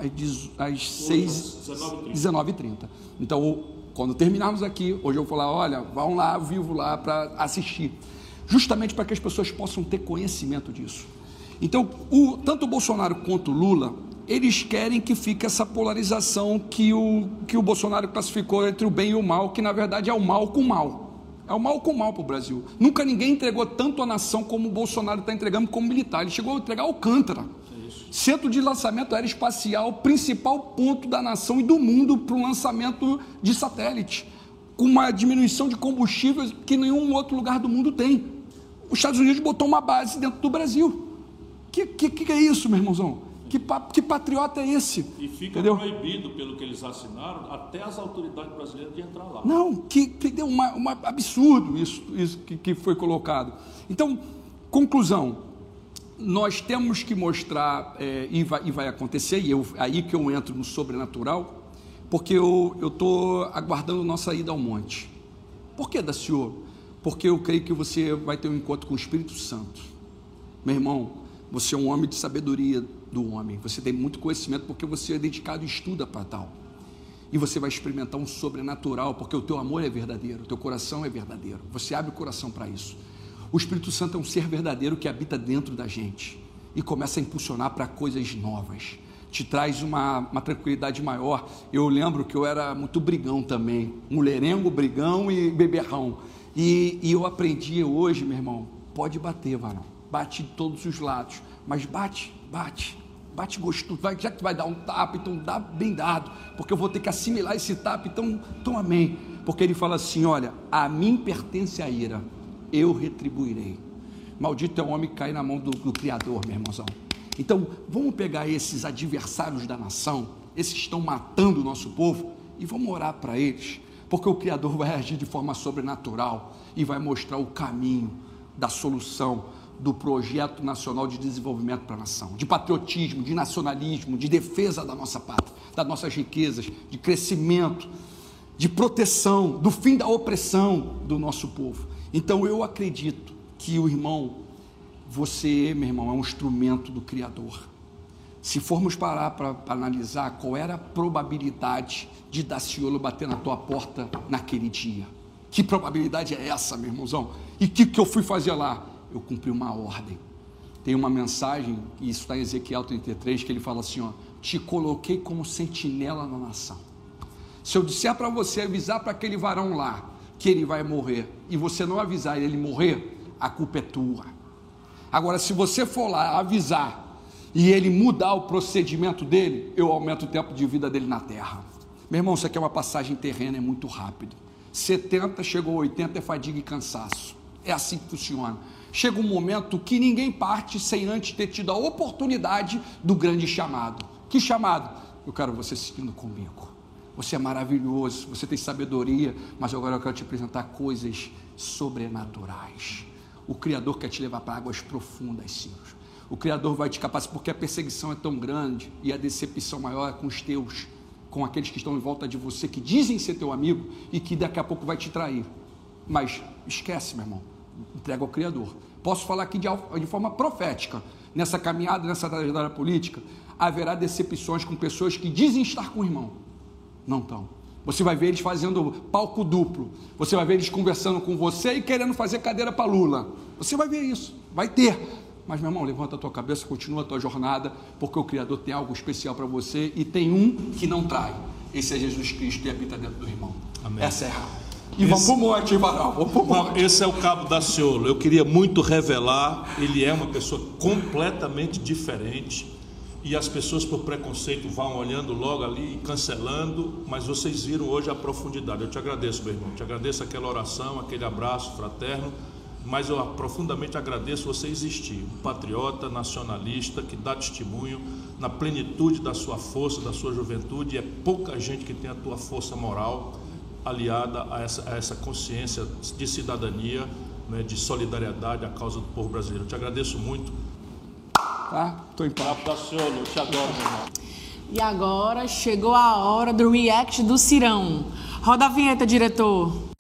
às, 6, 19h30. Então, quando terminarmos aqui, hoje eu vou falar, olha, vão lá, vivo lá para assistir. Justamente para que as pessoas possam ter conhecimento disso. Então, o, tanto o Bolsonaro quanto o Lula, eles querem que fique essa polarização que o, que o Bolsonaro classificou entre o bem e o mal, que na verdade é o mal com o mal. É o mal com o mal para o Brasil. Nunca ninguém entregou tanto a nação como o Bolsonaro está entregando como militar. Ele chegou a entregar Alcântara. Centro de lançamento aeroespacial, principal ponto da nação e do mundo para o lançamento de satélite, com uma diminuição de combustível que nenhum outro lugar do mundo tem. Os Estados Unidos botou uma base dentro do Brasil. Que, que, que é isso, meu irmãozão? Que, que patriota é esse? E fica Entendeu? proibido, pelo que eles assinaram, até as autoridades brasileiras de entrar lá. Não, que, que deu uma absurdo isso, isso que, que foi colocado. Então, conclusão, nós temos que mostrar, é, e, vai, e, vai, acontecer, e eu, aí que eu entro no sobrenatural, porque eu estou aguardando nossa ida ao monte. Por que, da senhor? Porque eu creio que você vai ter um encontro com o Espírito Santo. Meu irmão, você é um homem de sabedoria do homem. Você tem muito conhecimento porque você é dedicado e estuda para tal. E você vai experimentar um sobrenatural porque o teu amor é verdadeiro, o teu coração é verdadeiro. Você abre o coração para isso. O Espírito Santo é um ser verdadeiro que habita dentro da gente e começa a impulsionar para coisas novas. Te traz uma, uma tranquilidade maior. Eu lembro que eu era muito brigão também, mulherengo, brigão e beberrão. E, e eu aprendi hoje, meu irmão, pode bater, varão bate de todos os lados, mas bate, bate, bate gostoso, vai, já que vai dar um tapa, então dá bem dado, porque eu vou ter que assimilar esse tapa, então, então amém. Porque ele fala assim: olha, a mim pertence a ira, eu retribuirei. Maldito é o homem que cai na mão do, do Criador, meu irmãozão. Então, vamos pegar esses adversários da nação, esses que estão matando o nosso povo, e vamos orar para eles, porque o Criador vai agir de forma sobrenatural e vai mostrar o caminho da solução do projeto nacional de desenvolvimento para a nação, de patriotismo, de nacionalismo, de defesa da nossa pátria, das nossas riquezas, de crescimento, de proteção, do fim da opressão do nosso povo. Então eu acredito que o irmão, você, meu irmão, é um instrumento do Criador. Se formos parar para analisar qual era a probabilidade de Daciolo bater na tua porta naquele dia, que probabilidade é essa, meu irmãozão? E o que, que eu fui fazer lá? Eu cumpri uma ordem. Tem uma mensagem, e isso está em Ezequiel 33, que ele fala assim: ó, te coloquei como sentinela na nação. Se eu disser para você avisar para aquele varão lá que ele vai morrer, e você não avisar ele morrer, a culpa é tua. Agora, se você for lá avisar e ele mudar o procedimento dele, eu aumento o tempo de vida dele na terra. Meu irmão, isso aqui é uma passagem terrena, é muito rápido. 70 chegou a 80 é fadiga e cansaço. É assim que funciona chega um momento que ninguém parte sem antes ter tido a oportunidade do grande chamado. Que chamado? Eu quero você seguindo comigo. Você é maravilhoso, você tem sabedoria, mas agora eu quero te apresentar coisas sobrenaturais. O Criador quer te levar para águas profundas, Senhor. O Criador vai te capacitar, porque a perseguição é tão grande e a decepção maior é com os teus, com aqueles que estão em volta de você, que dizem ser teu amigo e que daqui a pouco vai te trair. Mas esquece, meu irmão entrega ao Criador. Posso falar aqui de, de forma profética, nessa caminhada, nessa trajetória política, haverá decepções com pessoas que dizem estar com o irmão, não estão. Você vai ver eles fazendo palco duplo. Você vai ver eles conversando com você e querendo fazer cadeira para Lula. Você vai ver isso, vai ter. Mas, meu irmão, levanta a tua cabeça, continua a tua jornada, porque o Criador tem algo especial para você e tem um que não trai. Esse é Jesus Cristo e habita dentro do irmão. Amém. Essa é a e vamos para o monte, Varal. Vamos pro monte. Esse é o Cabo da Ciolo. Eu queria muito revelar. Ele é uma pessoa completamente diferente. E as pessoas, por preconceito, vão olhando logo ali e cancelando. Mas vocês viram hoje a profundidade. Eu te agradeço, meu irmão. Te agradeço aquela oração, aquele abraço fraterno. Mas eu profundamente agradeço você existir. Um patriota, nacionalista, que dá testemunho na plenitude da sua força, da sua juventude. E é pouca gente que tem a tua força moral aliada a essa, a essa consciência de cidadania, né, de solidariedade à causa do povo brasileiro. Eu te agradeço muito. Tá? Estou em paz. Eu te adoro, meu irmão. E agora chegou a hora do react do Cirão. Roda a vinheta, diretor.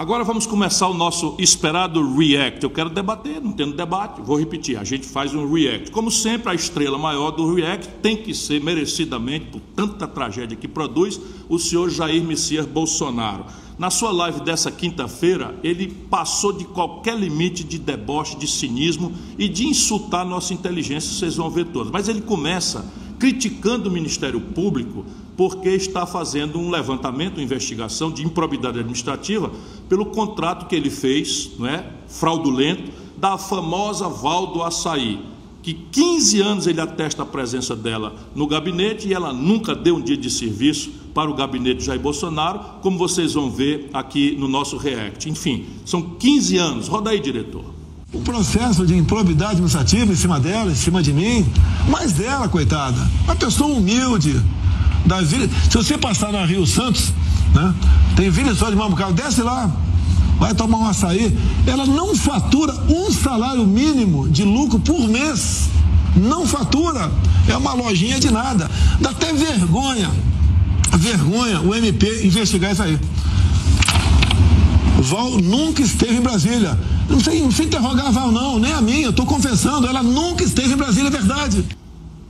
Agora vamos começar o nosso esperado react. Eu quero debater, não tendo debate, vou repetir, a gente faz um react. Como sempre, a estrela maior do react tem que ser merecidamente, por tanta tragédia que produz, o senhor Jair Messias Bolsonaro. Na sua live dessa quinta-feira, ele passou de qualquer limite de deboche, de cinismo e de insultar a nossa inteligência, vocês vão ver todas. Mas ele começa criticando o Ministério Público porque está fazendo um levantamento, uma investigação de improbidade administrativa pelo contrato que ele fez, não é, fraudulento, da famosa Valdo Açaí, que 15 anos ele atesta a presença dela no gabinete e ela nunca deu um dia de serviço para o gabinete Jair Bolsonaro, como vocês vão ver aqui no nosso react. Enfim, são 15 anos. Roda aí, diretor. O processo de improbidade administrativa em cima dela, em cima de mim, mas dela, coitada, uma pessoa humilde, da Vila. Se você passar na Rio Santos, né, tem Vila Só de Mambucaba, desce lá, vai tomar um açaí. Ela não fatura um salário mínimo de lucro por mês. Não fatura. É uma lojinha de nada. Dá até vergonha. Vergonha o MP investigar isso aí. Val nunca esteve em Brasília. Não sei, não sei interrogar a Val, não, nem a minha. Eu estou confessando, ela nunca esteve em Brasília, é verdade.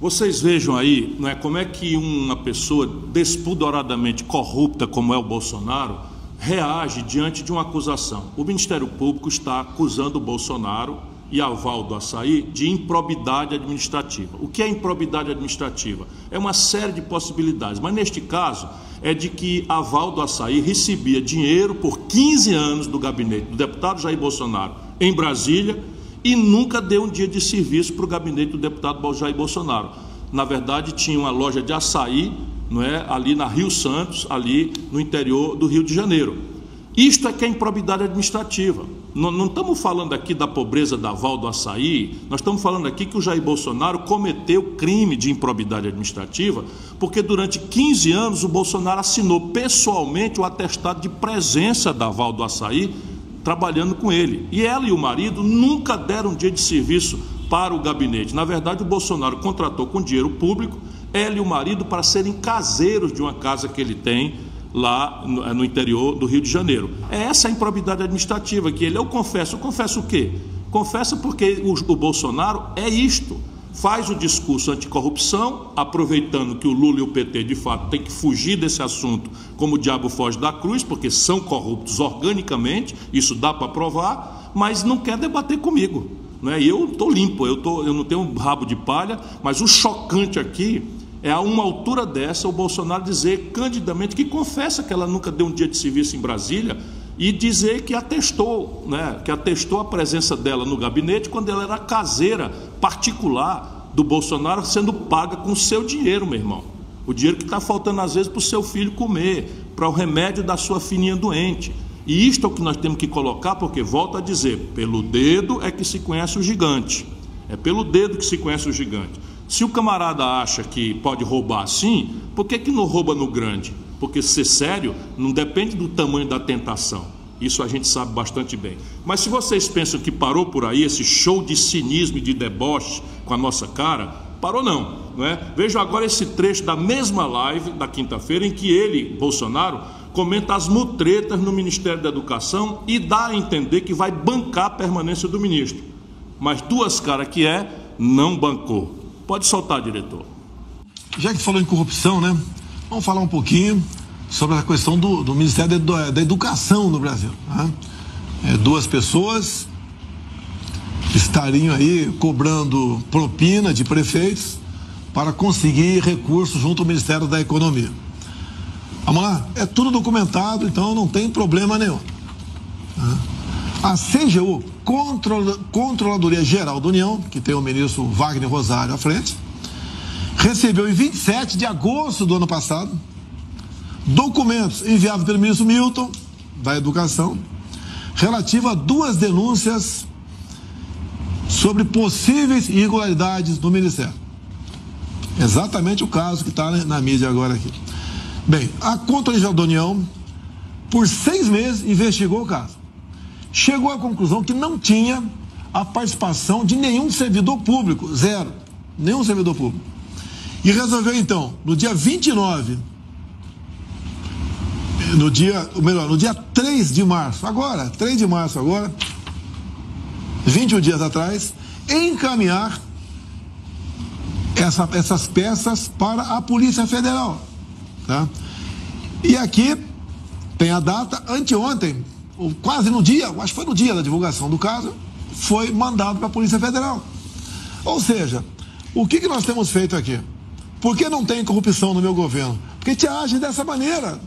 Vocês vejam aí não é, como é que uma pessoa despudoradamente corrupta como é o Bolsonaro reage diante de uma acusação. O Ministério Público está acusando o Bolsonaro e a Val do Açaí de improbidade administrativa. O que é improbidade administrativa? É uma série de possibilidades, mas neste caso é de que a Val do Açaí recebia dinheiro por 15 anos do gabinete do deputado Jair Bolsonaro em Brasília e nunca deu um dia de serviço para o gabinete do deputado Jair Bolsonaro. Na verdade, tinha uma loja de açaí não é, ali na Rio Santos, ali no interior do Rio de Janeiro. Isto é que é improbidade administrativa. Não, não, estamos falando aqui da pobreza da Val do Açaí, nós estamos falando aqui que o Jair Bolsonaro cometeu crime de improbidade administrativa, porque durante 15 anos o Bolsonaro assinou pessoalmente o atestado de presença da Val do Açaí trabalhando com ele. E ela e o marido nunca deram um dia de serviço para o gabinete. Na verdade, o Bolsonaro contratou com dinheiro público ela e o marido para serem caseiros de uma casa que ele tem lá no, no interior do Rio de Janeiro. É essa a improbidade administrativa que ele, eu confesso, eu confesso o quê? Confessa porque o, o Bolsonaro é isto faz o discurso anticorrupção, aproveitando que o Lula e o PT de fato têm que fugir desse assunto como o diabo foge da cruz, porque são corruptos organicamente, isso dá para provar, mas não quer debater comigo. Né? Eu estou limpo, eu, tô, eu não tenho um rabo de palha, mas o chocante aqui é a uma altura dessa o Bolsonaro dizer candidamente que confessa que ela nunca deu um dia de serviço em Brasília e dizer que atestou, né, que atestou a presença dela no gabinete quando ela era caseira particular do Bolsonaro sendo paga com seu dinheiro, meu irmão. O dinheiro que está faltando às vezes para o seu filho comer, para o remédio da sua filhinha doente. E isto é o que nós temos que colocar, porque volta a dizer, pelo dedo é que se conhece o gigante. É pelo dedo que se conhece o gigante. Se o camarada acha que pode roubar assim, por que, que não rouba no grande? Porque ser sério não depende do tamanho da tentação. Isso a gente sabe bastante bem. Mas se vocês pensam que parou por aí esse show de cinismo e de deboche com a nossa cara, parou não, não é? Agora esse trecho da mesma live da quinta-feira em que ele, Bolsonaro, comenta as mutretas no Ministério da Educação e dá a entender que vai bancar a permanência do ministro. Mas duas caras que é, não bancou. Pode soltar, diretor. Já que falou em corrupção, né? Vamos falar um pouquinho sobre a questão do, do Ministério da, Educação no Brasil. Né? É, duas pessoas estariam aí cobrando propina de prefeitos para conseguir recursos junto ao Ministério da Economia. Vamos lá? É tudo documentado, então não tem problema nenhum. Né? A CGU, Controladoria Geral da União, que tem o ministro Wagner Rosário à frente, recebeu em 27 de agosto do ano passado documentos enviados pelo ministro Milton, da Educação, relativo a duas denúncias sobre possíveis irregularidades no Ministério. Exatamente o caso que está na mídia agora aqui. Bem, a Controladoria da União, por seis meses, investigou o caso. Chegou à conclusão que não tinha a participação de nenhum servidor público, zero, nenhum servidor público. E resolveu então, no dia 29 no dia, melhor, no dia 3 de março, agora, 3 de março agora, 21 dias atrás, encaminhar essa, essas peças para a Polícia Federal. Tá? E aqui tem a data, anteontem, quase no dia, acho que foi no dia da divulgação do caso, foi mandado para a Polícia Federal. Ou seja, o que, que nós temos feito aqui? Por que não tem corrupção no meu governo? Porque a gente age dessa maneira.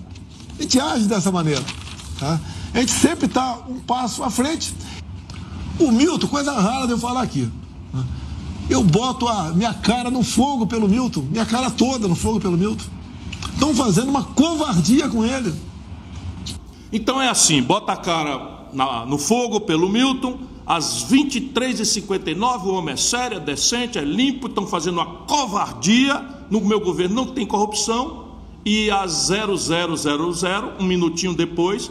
A gente age dessa maneira. Tá? A gente sempre está um passo à frente. O Milton, coisa rara de eu falar aqui. Né? Eu boto a minha cara no fogo pelo Milton, minha cara toda no fogo pelo Milton. Estão fazendo uma covardia com ele. Então é assim, bota a cara na, no fogo pelo Milton, às 23h59 o homem é sério, é decente, é limpo, estão fazendo uma covardia. No meu governo não tem corrupção. E às 0000, um minutinho depois,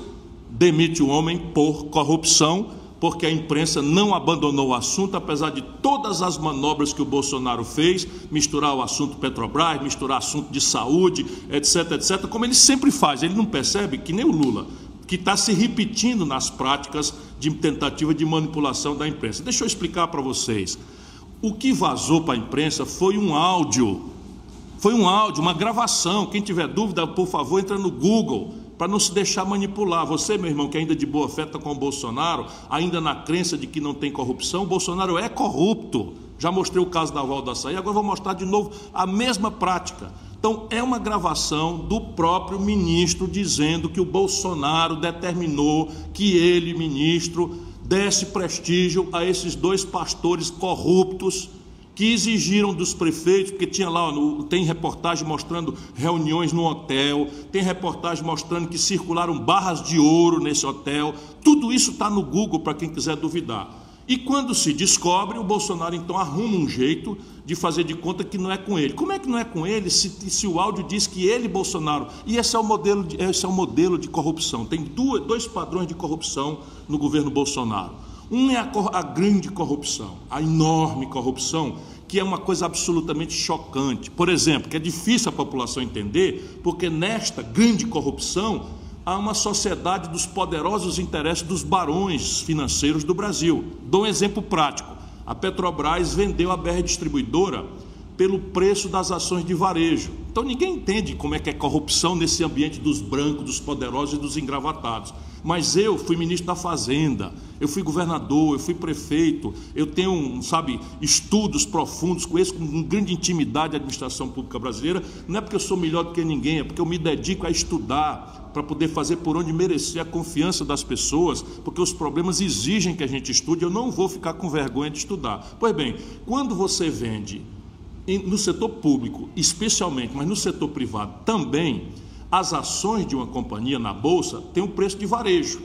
demite o homem por corrupção porque a imprensa não abandonou o assunto, apesar de todas as manobras que o Bolsonaro fez, misturar o assunto Petrobras, misturar assunto de saúde, etc, etc, como ele sempre faz. Ele não percebe que nem o Lula, que está se repetindo nas práticas de tentativa de manipulação da imprensa. Deixa eu explicar para vocês. O que vazou para a imprensa foi um áudio, foi um áudio, uma gravação. Quem tiver dúvida, por favor, entra no Google para não se deixar manipular. Você, meu irmão, que ainda de boa fé está com o Bolsonaro, ainda na crença de que não tem corrupção, o Bolsonaro é corrupto. Já mostrei o caso da Val Açaí, agora vou mostrar de novo a mesma prática. Então, é uma gravação do próprio ministro dizendo que o Bolsonaro determinou que ele, ministro, desse prestígio a esses dois pastores corruptos que exigiram dos prefeitos, porque tinha lá, tem reportagem mostrando reuniões no hotel, tem reportagem mostrando que circularam barras de ouro nesse hotel, tudo isso está no Google para quem quiser duvidar. E quando se descobre, o Bolsonaro então arruma um jeito de fazer de conta que não é com ele. Como é que não é com ele se, se o áudio diz que ele, Bolsonaro, e esse é o modelo de, esse é o modelo de corrupção. Tem duas, dois padrões de corrupção no governo Bolsonaro. Um é a, a grande corrupção, a enorme corrupção, que é uma coisa absolutamente chocante. Por exemplo, que é difícil a população entender, porque nesta grande corrupção há uma sociedade dos poderosos interesses dos barões financeiros do Brasil. Dou um exemplo prático. A Petrobras vendeu a BR Distribuidora pelo preço das ações de varejo. Então ninguém entende como é que é corrupção nesse ambiente dos brancos, dos poderosos e dos engravatados. Mas eu fui ministro da Fazenda, eu fui governador, eu fui prefeito, eu tenho, sabe, estudos profundos, conheço com grande intimidade a administração pública brasileira. Não é porque eu sou melhor do que ninguém, é porque eu me dedico a estudar para poder fazer por onde merecer a confiança das pessoas, porque os problemas exigem que a gente estude. Eu não vou ficar com vergonha de estudar. Pois bem, quando você vende no setor público, especialmente, mas no setor privado também, as ações de uma companhia na bolsa têm um preço de varejo.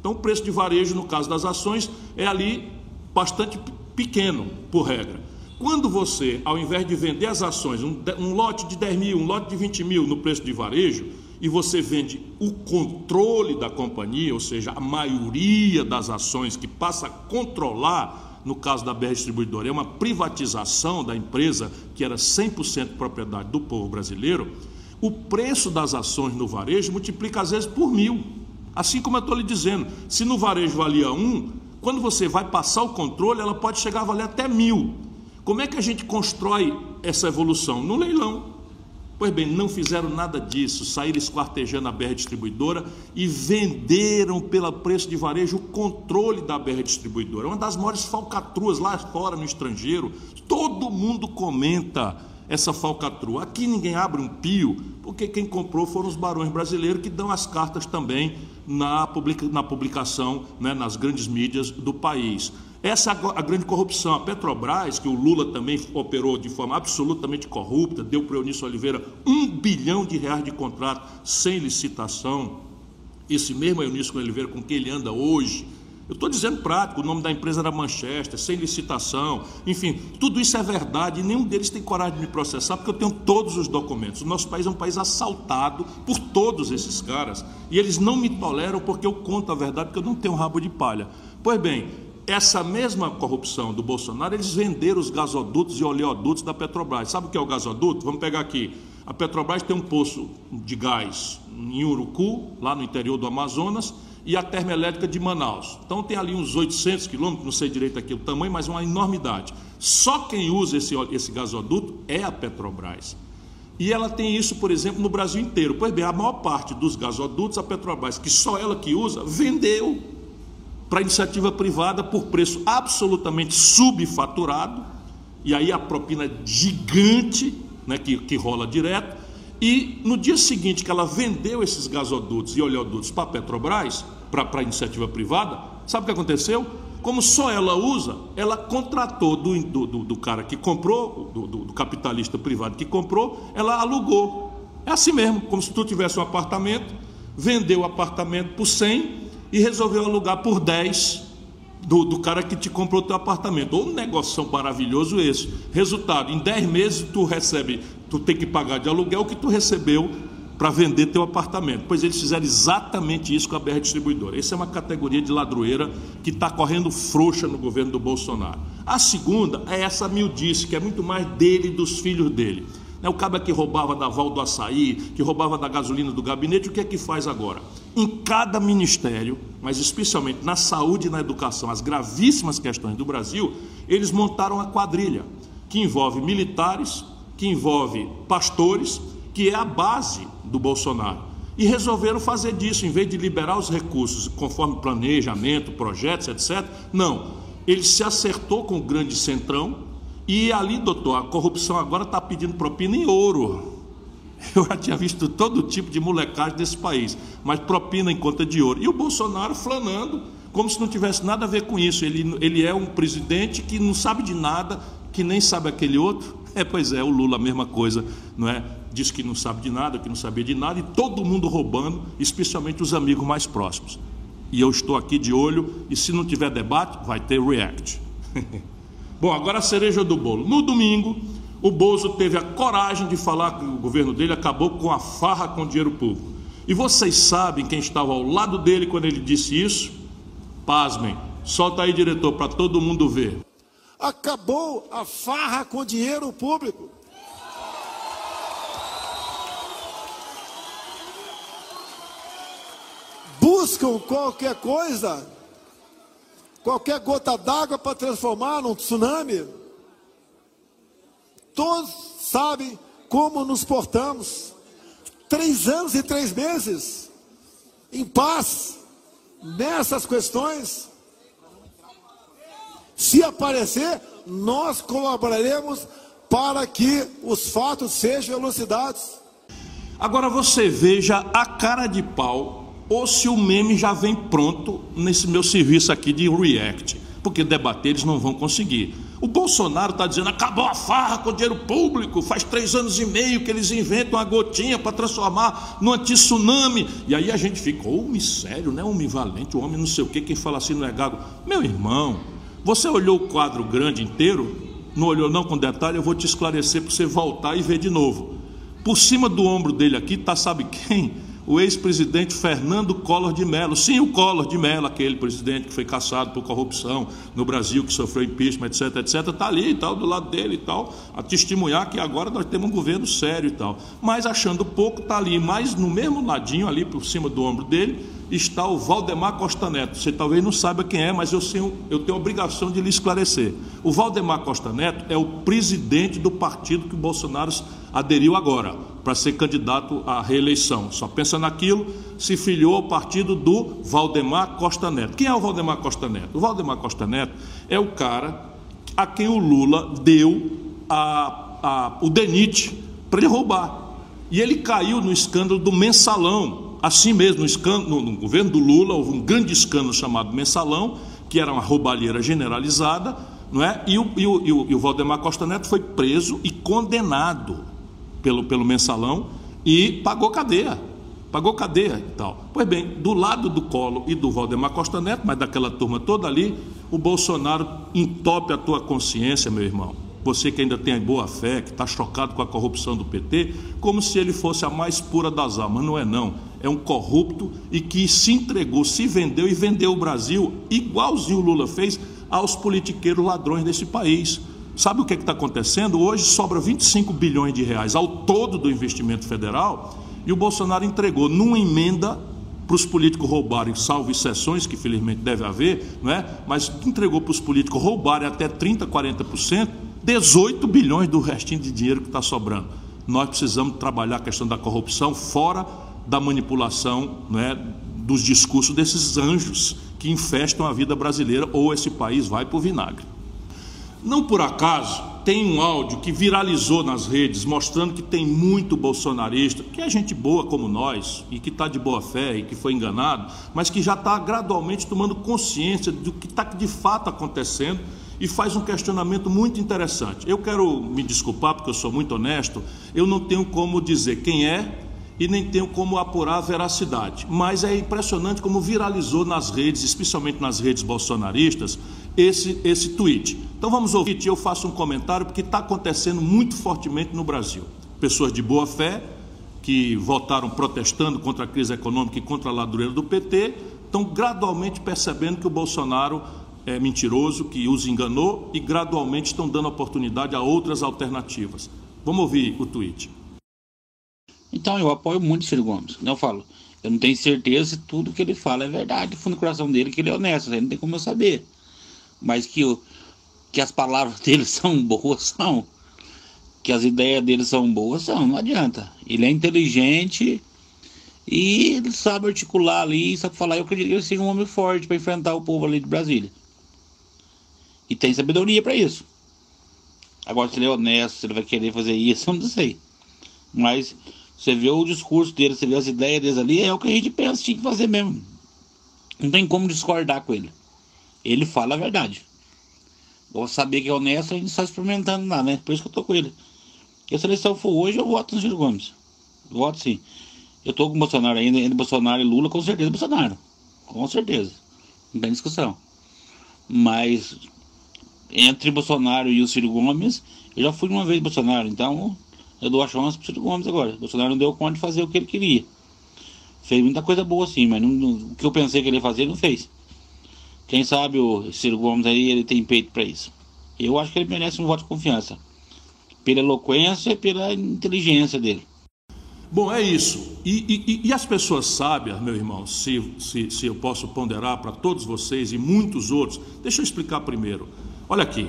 Então, o preço de varejo, no caso das ações, é ali bastante pequeno, por regra. Quando você, ao invés de vender as ações, um, um, lote de 10 mil, um lote de 20 mil no preço de varejo, e você vende o controle da companhia, ou seja, a maioria das ações que passa a controlar no caso da BR Distribuidora, é uma privatização da empresa que era 100% propriedade do povo brasileiro, o preço das ações no varejo multiplica às vezes por mil. Assim como eu estou lhe dizendo, se no varejo valia um, quando você vai passar o controle, ela pode chegar a valer até mil. Como é que a gente constrói essa evolução? No leilão. Pois bem, não fizeram nada disso, saíram esquartejando a BR Distribuidora e venderam pelo preço de varejo o controle da BR Distribuidora. Uma das maiores falcatruas lá fora no estrangeiro. Todo mundo comenta essa falcatrua. Aqui ninguém abre um pio, porque quem comprou foram os barões brasileiros que dão as cartas também na, publica, na publicação, né, nas grandes mídias do país. Essa é a grande corrupção. A Petrobras, que o Lula também operou de forma absolutamente corrupta, deu para o Eunício Oliveira um bilhão de reais de contrato sem licitação. Esse mesmo Eunício Oliveira com quem ele anda hoje. Eu estou dizendo prático, o nome da empresa era Manchester, sem licitação, enfim, tudo isso é verdade e nenhum deles tem coragem de me processar porque eu tenho todos os documentos. O nosso país é um país assaltado por todos esses caras e eles não me toleram porque eu conto a verdade, porque eu não tenho rabo de palha. Pois bem, essa mesma corrupção do Bolsonaro, eles venderam os gasodutos e oleodutos da Petrobras. Sabe o que é o gasoduto? Vamos pegar aqui. A Petrobras tem um poço de gás em Urucu, lá no interior do Amazonas, e a termoelétrica de Manaus. Então tem ali uns 800 quilômetros, não sei direito aqui o tamanho, mas uma enormidade. Só quem usa esse, esse gasoduto é a Petrobras. E ela tem isso, por exemplo, no Brasil inteiro. Pois bem, a maior parte dos gasodutos, a Petrobras, que só ela que usa, vendeu para iniciativa privada por preço absolutamente subfaturado, e aí a propina gigante né, que, que rola direto. E no dia seguinte que ela vendeu esses gasodutos e oleodutos para a Petrobras, para a iniciativa privada, sabe o que aconteceu? Como só ela usa, ela contratou do, do, do cara que comprou, do, do, capitalista privado que comprou, ela alugou. É assim mesmo, como se tu tivesse um apartamento, vendeu o apartamento por 100 e resolveu alugar por 10 do, do cara que te comprou teu apartamento. Um negócio maravilhoso esse. Resultado, em 10 meses tu recebe, tu tem que pagar de aluguel o que tu recebeu para vender teu apartamento. Pois eles fizeram exatamente isso com a BR Distribuidora. Essa é uma categoria de ladroeira que está correndo frouxa no governo do Bolsonaro. A segunda é essa mildice, que é muito mais dele e dos filhos dele. É o cabo que roubava da Val do Açaí, que roubava da gasolina do gabinete, o que é que faz agora? Em cada ministério, mas especialmente na saúde e na educação, as gravíssimas questões do Brasil, eles montaram a quadrilha, que envolve militares, que envolve pastores, que é a base do Bolsonaro. E resolveram fazer disso, em vez de liberar os recursos conforme planejamento, projetos, etc. Não. Ele se acertou com o grande centrão, e ali, doutor, a corrupção agora está pedindo propina em ouro. Eu já tinha visto todo tipo de molecagem desse país, mas propina em conta de ouro. E o Bolsonaro flanando, como se não tivesse nada a ver com isso. Ele, ele é um presidente que não sabe de nada, que nem sabe aquele outro. É, pois é, o Lula a mesma coisa, não é? Diz que não sabe de nada, que não sabia de nada, e todo mundo roubando, especialmente os amigos mais próximos. E eu estou aqui de olho, e se não tiver debate, vai ter react. Bom, agora a cereja do bolo. No domingo, o Bozo teve a coragem de falar que o governo dele acabou com a farra com dinheiro público. E vocês sabem quem estava ao lado dele quando ele disse isso? Pasmem. Solta aí, diretor, para todo mundo ver. Acabou a farra com dinheiro público. Buscam qualquer coisa qualquer gota d'água para transformar num tsunami. Todos sabem como nos portamos. Três anos e três meses em paz nessas questões. Se aparecer, nós colaboraremos para que os fatos sejam elucidados. Agora você veja a cara de pau ou se o meme já vem pronto nesse meu serviço aqui de React, porque debater eles não vão conseguir. O Bolsonaro está dizendo: acabou a farra com o dinheiro público, faz três anos e meio que eles inventam uma gotinha para transformar no anti-tsunami. E aí a gente fica, oh, sério, né? Homem valente, homem não sei o que, quem fala assim não é gago. Meu irmão, você olhou o quadro grande inteiro? Não olhou não com detalhe? Eu vou te esclarecer para você voltar e ver de novo. Por cima do ombro dele aqui está sabe quem? O ex-presidente Fernando Collor de Mello. Sim, o Collor de Mello, aquele presidente que foi caçado por corrupção no Brasil, que sofreu impeachment, etc, etc, está ali e tal, do lado dele e tal, a testemunhar que agora nós temos um governo sério e tal. Mas achando pouco, está ali, mas no mesmo ladinho, ali por cima do ombro dele, está o Valdemar Costa Neto. Você talvez não saiba quem é, mas eu tenho, eu tenho a obrigação de lhe esclarecer. O Valdemar Costa Neto é o presidente do partido que o Bolsonaro aderiu agora, para ser candidato à reeleição. Só pensa naquilo, se filiou ao partido do Valdemar Costa Neto. Quem é o Valdemar Costa Neto? O Valdemar Costa Neto é o cara a quem o Lula deu a, a, o DENIT para ele roubar. E ele caiu no escândalo do mensalão, Assim mesmo, no, escândalo, no governo do Lula, houve um grande escândalo chamado Mensalão, que era uma roubalheira generalizada, não é? e, o, e, o, e o Valdemar Costa Neto foi preso e condenado pelo, pelo Mensalão e pagou cadeia. Pagou cadeia e tal. Pois bem, do lado do Colo e do Valdemar Costa Neto, mas daquela turma toda ali, o Bolsonaro entope a tua consciência, meu irmão você que ainda tem boa fé, que está chocado com a corrupção do PT, como se ele fosse a mais pura das almas. Não é não. É um corrupto e que se entregou, se vendeu e vendeu o Brasil, igualzinho o Lula fez, aos politiqueiros ladrões desse país. Sabe o que é está acontecendo? Hoje sobra 25 bilhões de reais ao todo do investimento federal e o Bolsonaro entregou numa emenda para os políticos roubarem, salvo exceções que felizmente deve haver, não é? mas entregou para os políticos roubarem até 30%, 40%, 18 bilhões do restinho de dinheiro que está sobrando. Nós precisamos trabalhar a questão da corrupção fora da manipulação não é? dos discursos desses anjos que infestam a vida brasileira ou esse país vai para o vinagre. Não por acaso tem um áudio que viralizou nas redes mostrando que tem muito bolsonarista, que é gente boa como nós e que está de boa fé e que foi enganado, mas que já está gradualmente tomando consciência do que está de fato acontecendo e faz um questionamento muito interessante. Eu quero me desculpar porque eu sou muito honesto, eu não tenho como dizer quem é e nem tenho como apurar a veracidade. Mas é impressionante como viralizou nas redes, especialmente nas redes bolsonaristas, esse, esse tweet. Então vamos ouvir, eu faço um comentário porque está acontecendo muito fortemente no Brasil. Pessoas de boa fé, que votaram protestando contra a crise econômica e contra a ladureira do PT, estão gradualmente percebendo que o Bolsonaro é mentiroso, que os enganou e gradualmente estão dando oportunidade a outras alternativas. Vamos ouvir o tweet. Então eu apoio muito o Ciro Gomes. Eu falo, eu não tenho certeza se tudo que ele fala é verdade, fundo do coração dele que ele é honesto, aí não tem como eu saber. Mas que, o, que as palavras dele são boas, são. Que as ideias dele são boas, são, não adianta. Ele é inteligente e ele sabe articular ali, sabe falar. Eu acredito que ele seja um homem forte para enfrentar o povo ali de Brasília. E tem sabedoria para isso. Agora, se ele é honesto, se ele vai querer fazer isso, eu não sei. Mas você vê o discurso dele, você vê as ideias dele ali, é o que a gente pensa tinha que fazer mesmo. Não tem como discordar com ele. Ele fala a verdade. Vou saber que é honesto, a gente está experimentando nada, né? Por isso que eu tô com ele. E a seleção for hoje, eu voto no Ciro Gomes. Voto sim. Eu tô com o Bolsonaro ainda, entre Bolsonaro e Lula, com certeza Bolsonaro. Com certeza. Não tem discussão. Mas entre Bolsonaro e o Ciro Gomes, eu já fui uma vez Bolsonaro, então eu dou a chance pro Ciro Gomes agora. Bolsonaro não deu conta de fazer o que ele queria. Fez muita coisa boa sim, mas não, não, o que eu pensei que ele ia fazer, ele não fez. Quem sabe o Ciro Gomes aí, ele tem peito para isso. Eu acho que ele merece um voto de confiança. Pela eloquência e pela inteligência dele. Bom, é isso. E, e, e, as pessoas sábias, meu irmão, se, se, se eu posso ponderar para todos vocês e muitos outros, deixa eu explicar primeiro. Olha aqui,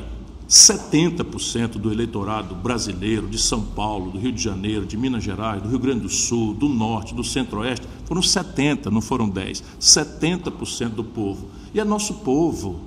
70% do eleitorado brasileiro de São Paulo, do Rio de Janeiro, de Minas Gerais, do Rio Grande do Sul, do Norte, do Centro-Oeste, foram 70, não foram 10. 70% do povo. E é nosso povo.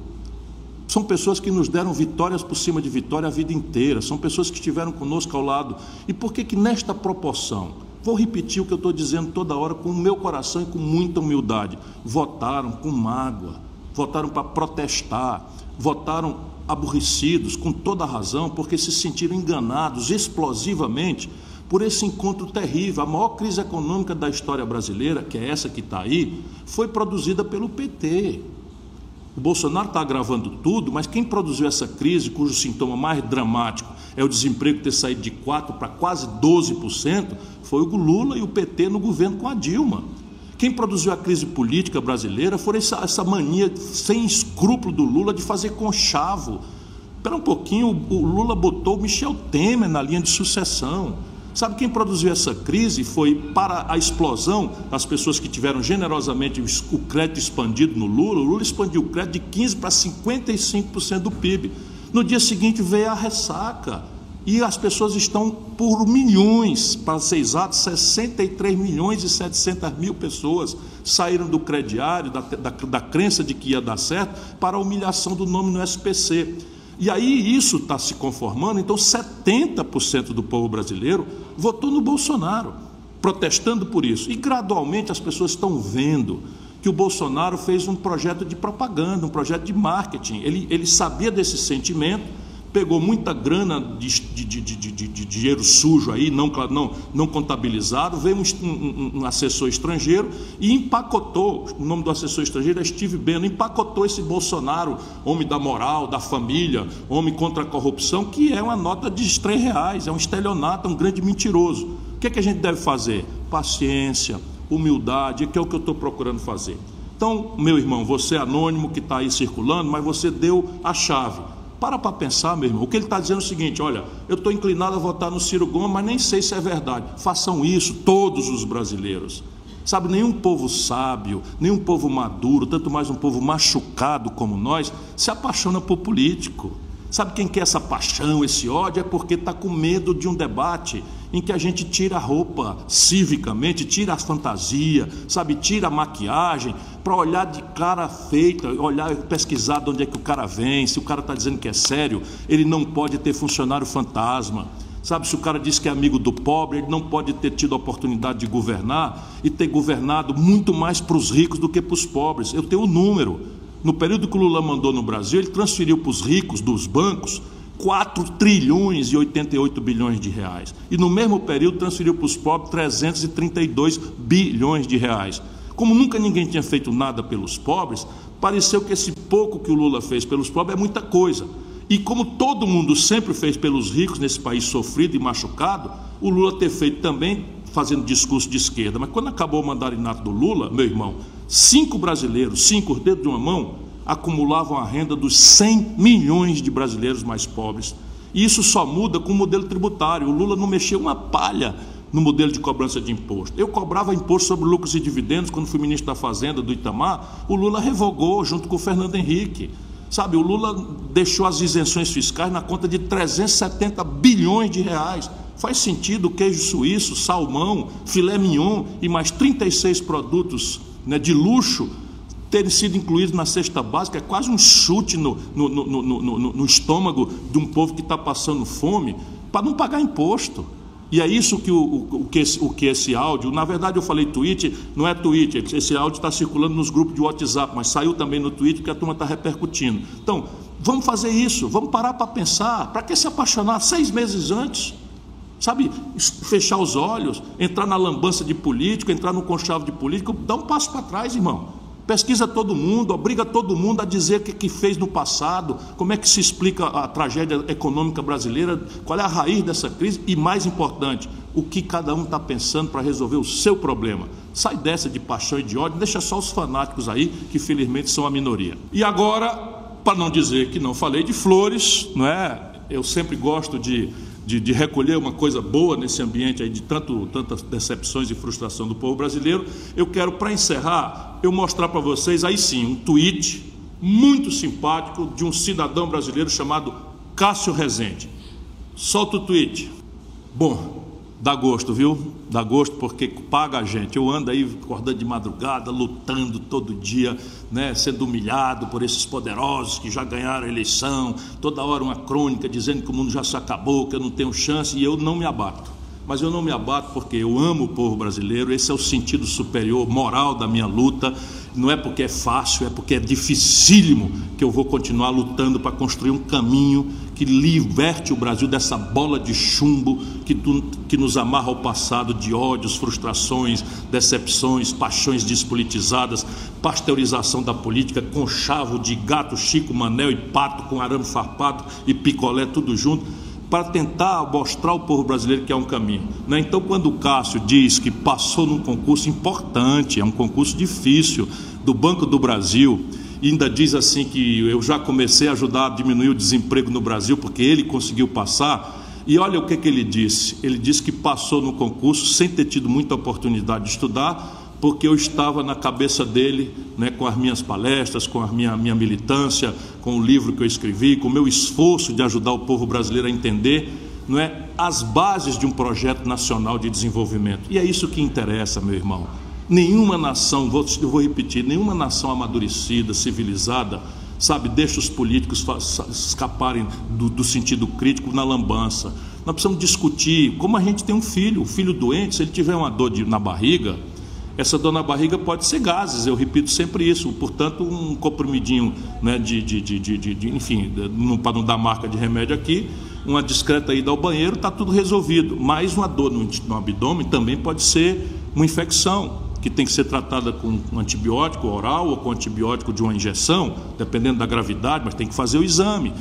São pessoas que nos deram vitórias por cima de vitória a vida inteira, são pessoas que estiveram conosco ao lado. E por que que nesta proporção, vou repetir o que eu estou dizendo toda hora com o meu coração e com muita humildade, votaram com mágoa, votaram para protestar, votaram aborrecidos, com toda razão, porque se sentiram enganados explosivamente por esse encontro terrível. A maior crise econômica da história brasileira, que é essa que está aí, foi produzida pelo PT. O Bolsonaro está agravando tudo, mas quem produziu essa crise, cujo sintoma mais dramático é o desemprego ter saído de 4% para quase 12%, foi o Lula e o PT no governo com a Dilma. Quem produziu a crise política brasileira foi essa, essa mania sem escrúpulo do Lula de fazer conchavo. Espera um pouquinho, o Lula botou o Michel Temer na linha de sucessão. Sabe quem produziu essa crise foi para a explosão as pessoas que tiveram generosamente o crédito expandido no Lula. O Lula expandiu o crédito de 15% para 55% do PIB. No dia seguinte veio a ressaca. E as pessoas estão por milhões, para ser exato, 63 milhões e 700 mil pessoas saíram do crediário, da, da, da crença de que ia dar certo, para a humilhação do nome no SPC. E aí isso está se conformando, então 70% do povo brasileiro votou no Bolsonaro, protestando por isso. E gradualmente as pessoas estão vendo que o Bolsonaro fez um projeto de propaganda, um projeto de marketing. Ele, ele sabia desse sentimento pegou muita grana de, de, de, de, dinheiro sujo aí, não, não, não contabilizado, veio um, um, um, assessor estrangeiro e empacotou, o nome do assessor estrangeiro é Steve Bannon, empacotou esse Bolsonaro, homem da moral, da família, homem contra a corrupção, que é uma nota de três reais, é um estelionato, é um grande mentiroso. O que, é que a gente deve fazer? Paciência, humildade, que é o que eu estou procurando fazer. Então, meu irmão, você é anônimo que está aí circulando, mas você deu a chave Para para pensar, meu irmão. O que ele está dizendo é o seguinte: olha, eu estou inclinado a votar no Ciro Gomes, mas nem sei se é verdade. Façam isso, todos os brasileiros. Sabe, nenhum povo sábio, nenhum povo maduro, tanto mais um povo machucado como nós, se apaixona por político. Sabe quem quer essa paixão, esse ódio? É porque está com medo de um debate em que a gente tira a roupa civicamente, tira a fantasia, sabe, tira a maquiagem, para olhar de cara feita, olhar, pesquisar de onde é que o cara vem, se o cara está dizendo que é sério, ele não pode ter funcionário fantasma. Sabe, se o cara diz que é amigo do pobre, ele não pode ter tido a oportunidade de governar e ter governado muito mais para os ricos do que para os pobres. Eu tenho o um número. No período que o Lula mandou no Brasil, ele transferiu para os ricos dos bancos 4 trilhões e 88 bilhões de reais. E no mesmo período transferiu para os pobres 332 bilhões de reais. Como nunca ninguém tinha feito nada pelos pobres, pareceu que esse pouco que o Lula fez pelos pobres é muita coisa. E como todo mundo sempre fez pelos ricos nesse país sofrido e machucado, o Lula ter feito também fazendo discurso de esquerda. Mas quando acabou o mandarinato do Lula, meu irmão, cinco brasileiros, cinco dedos de uma mão, acumulavam a renda dos 100 milhões de brasileiros mais pobres. E isso só muda com o modelo tributário. O Lula não mexeu uma palha no modelo de cobrança de imposto. Eu cobrava imposto sobre lucros e dividendos quando fui ministro da Fazenda do Itamar. O Lula revogou junto com o Fernando Henrique. Sabe, o Lula deixou as isenções fiscais na conta de 370 bilhões de reais. Faz sentido queijo suíço, salmão, filé mignon e mais 36 produtos né, de luxo terem sido incluídos na cesta básica é quase um chute no, no, no, no, no estômago de um povo que está passando fome para não pagar imposto. E é isso que o, o, que esse, o que esse áudio, na verdade eu falei tweet, não é tweet, esse áudio está circulando nos grupos de WhatsApp, mas saiu também no tweet que a turma está repercutindo. Então, vamos fazer isso, vamos parar para pensar, para que se apaixonar seis meses antes? Sabe, fechar os olhos, entrar na lambança de político, entrar no conchavo de político, dá um passo para trás, irmão. Pesquisa todo mundo, obriga todo mundo a dizer o que, que fez no passado, como é que se explica a tragédia econômica brasileira, qual é a raiz dessa crise e, mais importante, o que cada um está pensando para resolver o seu problema. Sai dessa de paixão e de ódio, deixa só os fanáticos aí, que felizmente são a minoria. E agora, para não dizer que não falei de flores, não é? Eu sempre gosto de de, de, recolher uma coisa boa nesse ambiente aí de tanto, tantas decepções e frustração do povo brasileiro, eu quero, para encerrar, eu mostrar para vocês aí sim um tweet muito simpático de um cidadão brasileiro chamado Cássio Rezende. Solta o tweet. Bom, Dá gosto, viu? Dá gosto porque paga a gente. Eu ando aí acordando de madrugada, lutando todo dia, né, sendo humilhado por esses poderosos que já ganharam a eleição. Toda hora uma crônica dizendo que o mundo já se acabou, que eu não tenho chance e eu não me abato. Mas eu não me abato porque eu amo o povo brasileiro, esse é o sentido superior, moral da minha luta. Não é porque é fácil, é porque é dificílimo que eu vou continuar lutando para construir um caminho que liberte o Brasil dessa bola de chumbo que, que nos amarra ao passado de ódios, frustrações, decepções, paixões despolitizadas, pasteurização da política, conchavo de gato, chico, manel e pato, com arame farpado e picolé, tudo junto para tentar mostrar ao povo brasileiro que é um caminho. Né? Então, quando o Cássio diz que passou num concurso importante, é um concurso difícil, do Banco do Brasil, ainda diz assim que eu já comecei a ajudar a diminuir o desemprego no Brasil porque ele conseguiu passar. E olha o que, que ele disse: ele disse que passou no concurso sem ter tido muita oportunidade de estudar, porque eu estava na cabeça dele, né, com as minhas palestras, com a minha, minha militância, com o livro que eu escrevi, com o meu esforço de ajudar o povo brasileiro a entender não é, as bases de um projeto nacional de desenvolvimento. E é isso que interessa, meu irmão. Nenhuma nação, vou, eu vou repetir, nenhuma nação amadurecida, civilizada, sabe, deixa os políticos escaparem do, do, sentido crítico na lambança. Nós precisamos discutir como a gente tem um filho, um filho doente, se ele tiver uma dor de, na barriga, essa dor na barriga pode ser gases, eu repito sempre isso. Portanto, um comprimidinho né, de, de, de, de, enfim, para não dar marca de remédio aqui, uma discreta ida ao banheiro, está tudo resolvido. Mas uma dor no, no abdômen também pode ser uma infecção que tem que ser tratada com um antibiótico oral ou com antibiótico de uma injeção, dependendo da gravidade, mas tem que fazer o exame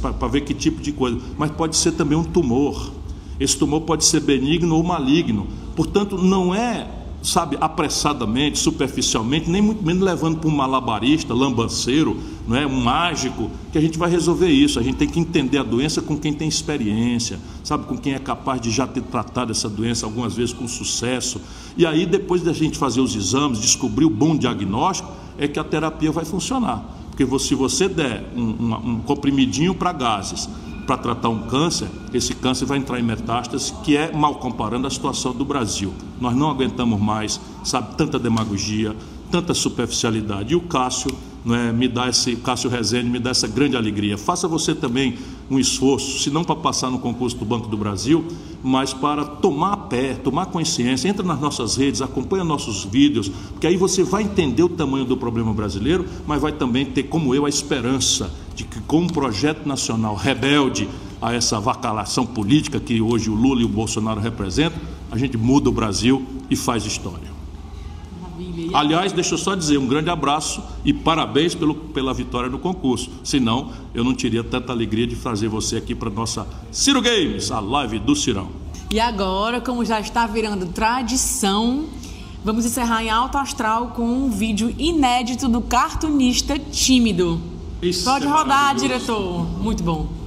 para ver que tipo de coisa. Mas pode ser também um tumor. Esse tumor pode ser benigno ou maligno. Portanto, não é, sabe, apressadamente, superficialmente, nem muito menos levando para um malabarista, lambanceiro, não é um mágico, que a gente vai resolver isso. A gente tem que entender a doença com quem tem experiência, sabe, com quem é capaz de já ter tratado essa doença algumas vezes com sucesso. E aí, depois da gente fazer os exames, descobrir o bom diagnóstico, é que a terapia vai funcionar. Porque se você der um, um, um comprimidinho para gases, para tratar um câncer, esse câncer vai entrar em metástase, que é, mal comparando, a situação do Brasil. Nós não aguentamos mais, sabe, tanta demagogia, tanta superficialidade. E o Cássio é, me dá esse, Cássio Rezende me dá essa grande alegria. Faça você também um esforço, se não para passar no concurso do Banco do Brasil, mas para tomar pé, tomar consciência, entra nas nossas redes, acompanha nossos vídeos, porque aí você vai entender o tamanho do problema brasileiro, mas vai também ter, como eu, a esperança de que com um projeto nacional rebelde a essa vacalação política que hoje o Lula e o Bolsonaro representam, a gente muda o Brasil e faz história. Aliás, deixa eu só dizer um grande abraço e parabéns pelo, pela vitória no concurso. Senão, eu não teria tanta alegria de trazer você aqui para nossa Ciro Games, a live do Cirão. E agora, como já está virando tradição, vamos encerrar em alto astral com um vídeo inédito do cartunista tímido. Isso Pode é rodar, diretor. Muito bom.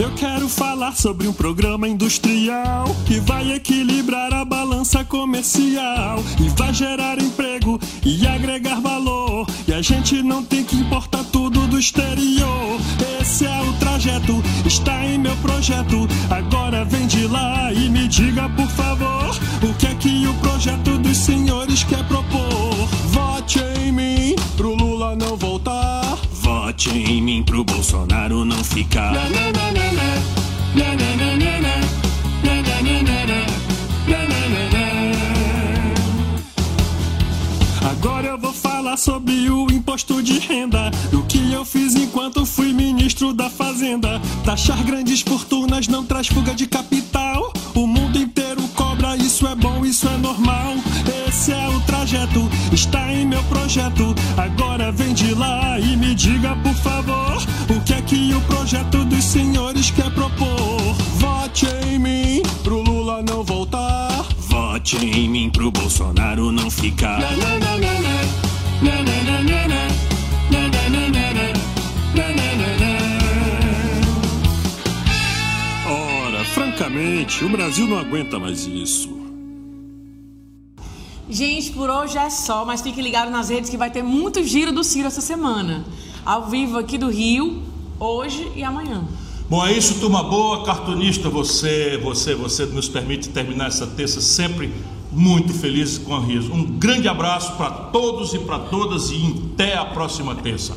Eu quero falar sobre um programa industrial que vai equilibrar a balança comercial e vai gerar emprego e agregar valor. E a gente não tem que importar tudo do exterior. Esse é o trajeto, está em meu projeto. Agora vem de lá e me diga, por favor, o que é que o projeto dos senhores quer propor. Vote em mim pro Lula não voltar. Vote em mim pro Bolsonaro não ficar. Agora eu vou falar sobre o imposto de renda. O que eu fiz enquanto fui ministro da Fazenda. Taxar grandes fortunas não traz fuga de capital. O mundo inteiro cobra, isso é bom, isso é normal. Esse é o trajeto, está em meu projeto. Agora vem de lá e me diga, por favor, o que é que o projeto dos senhores quer propor. Vote em mim pro Lula não voltar. Vote em mim pro Bolsonaro não ficar. Ora, francamente, o Brasil não aguenta mais isso. Gente, por hoje é só, mas fique ligado nas redes que vai ter muito giro do Ciro essa semana. Ao vivo aqui do Rio, hoje e amanhã. Bom, é isso, turma boa, cartunista, você, você, você nos permite terminar essa terça sempre muito feliz com a riso. Um grande abraço para todos e para todas e até a próxima terça.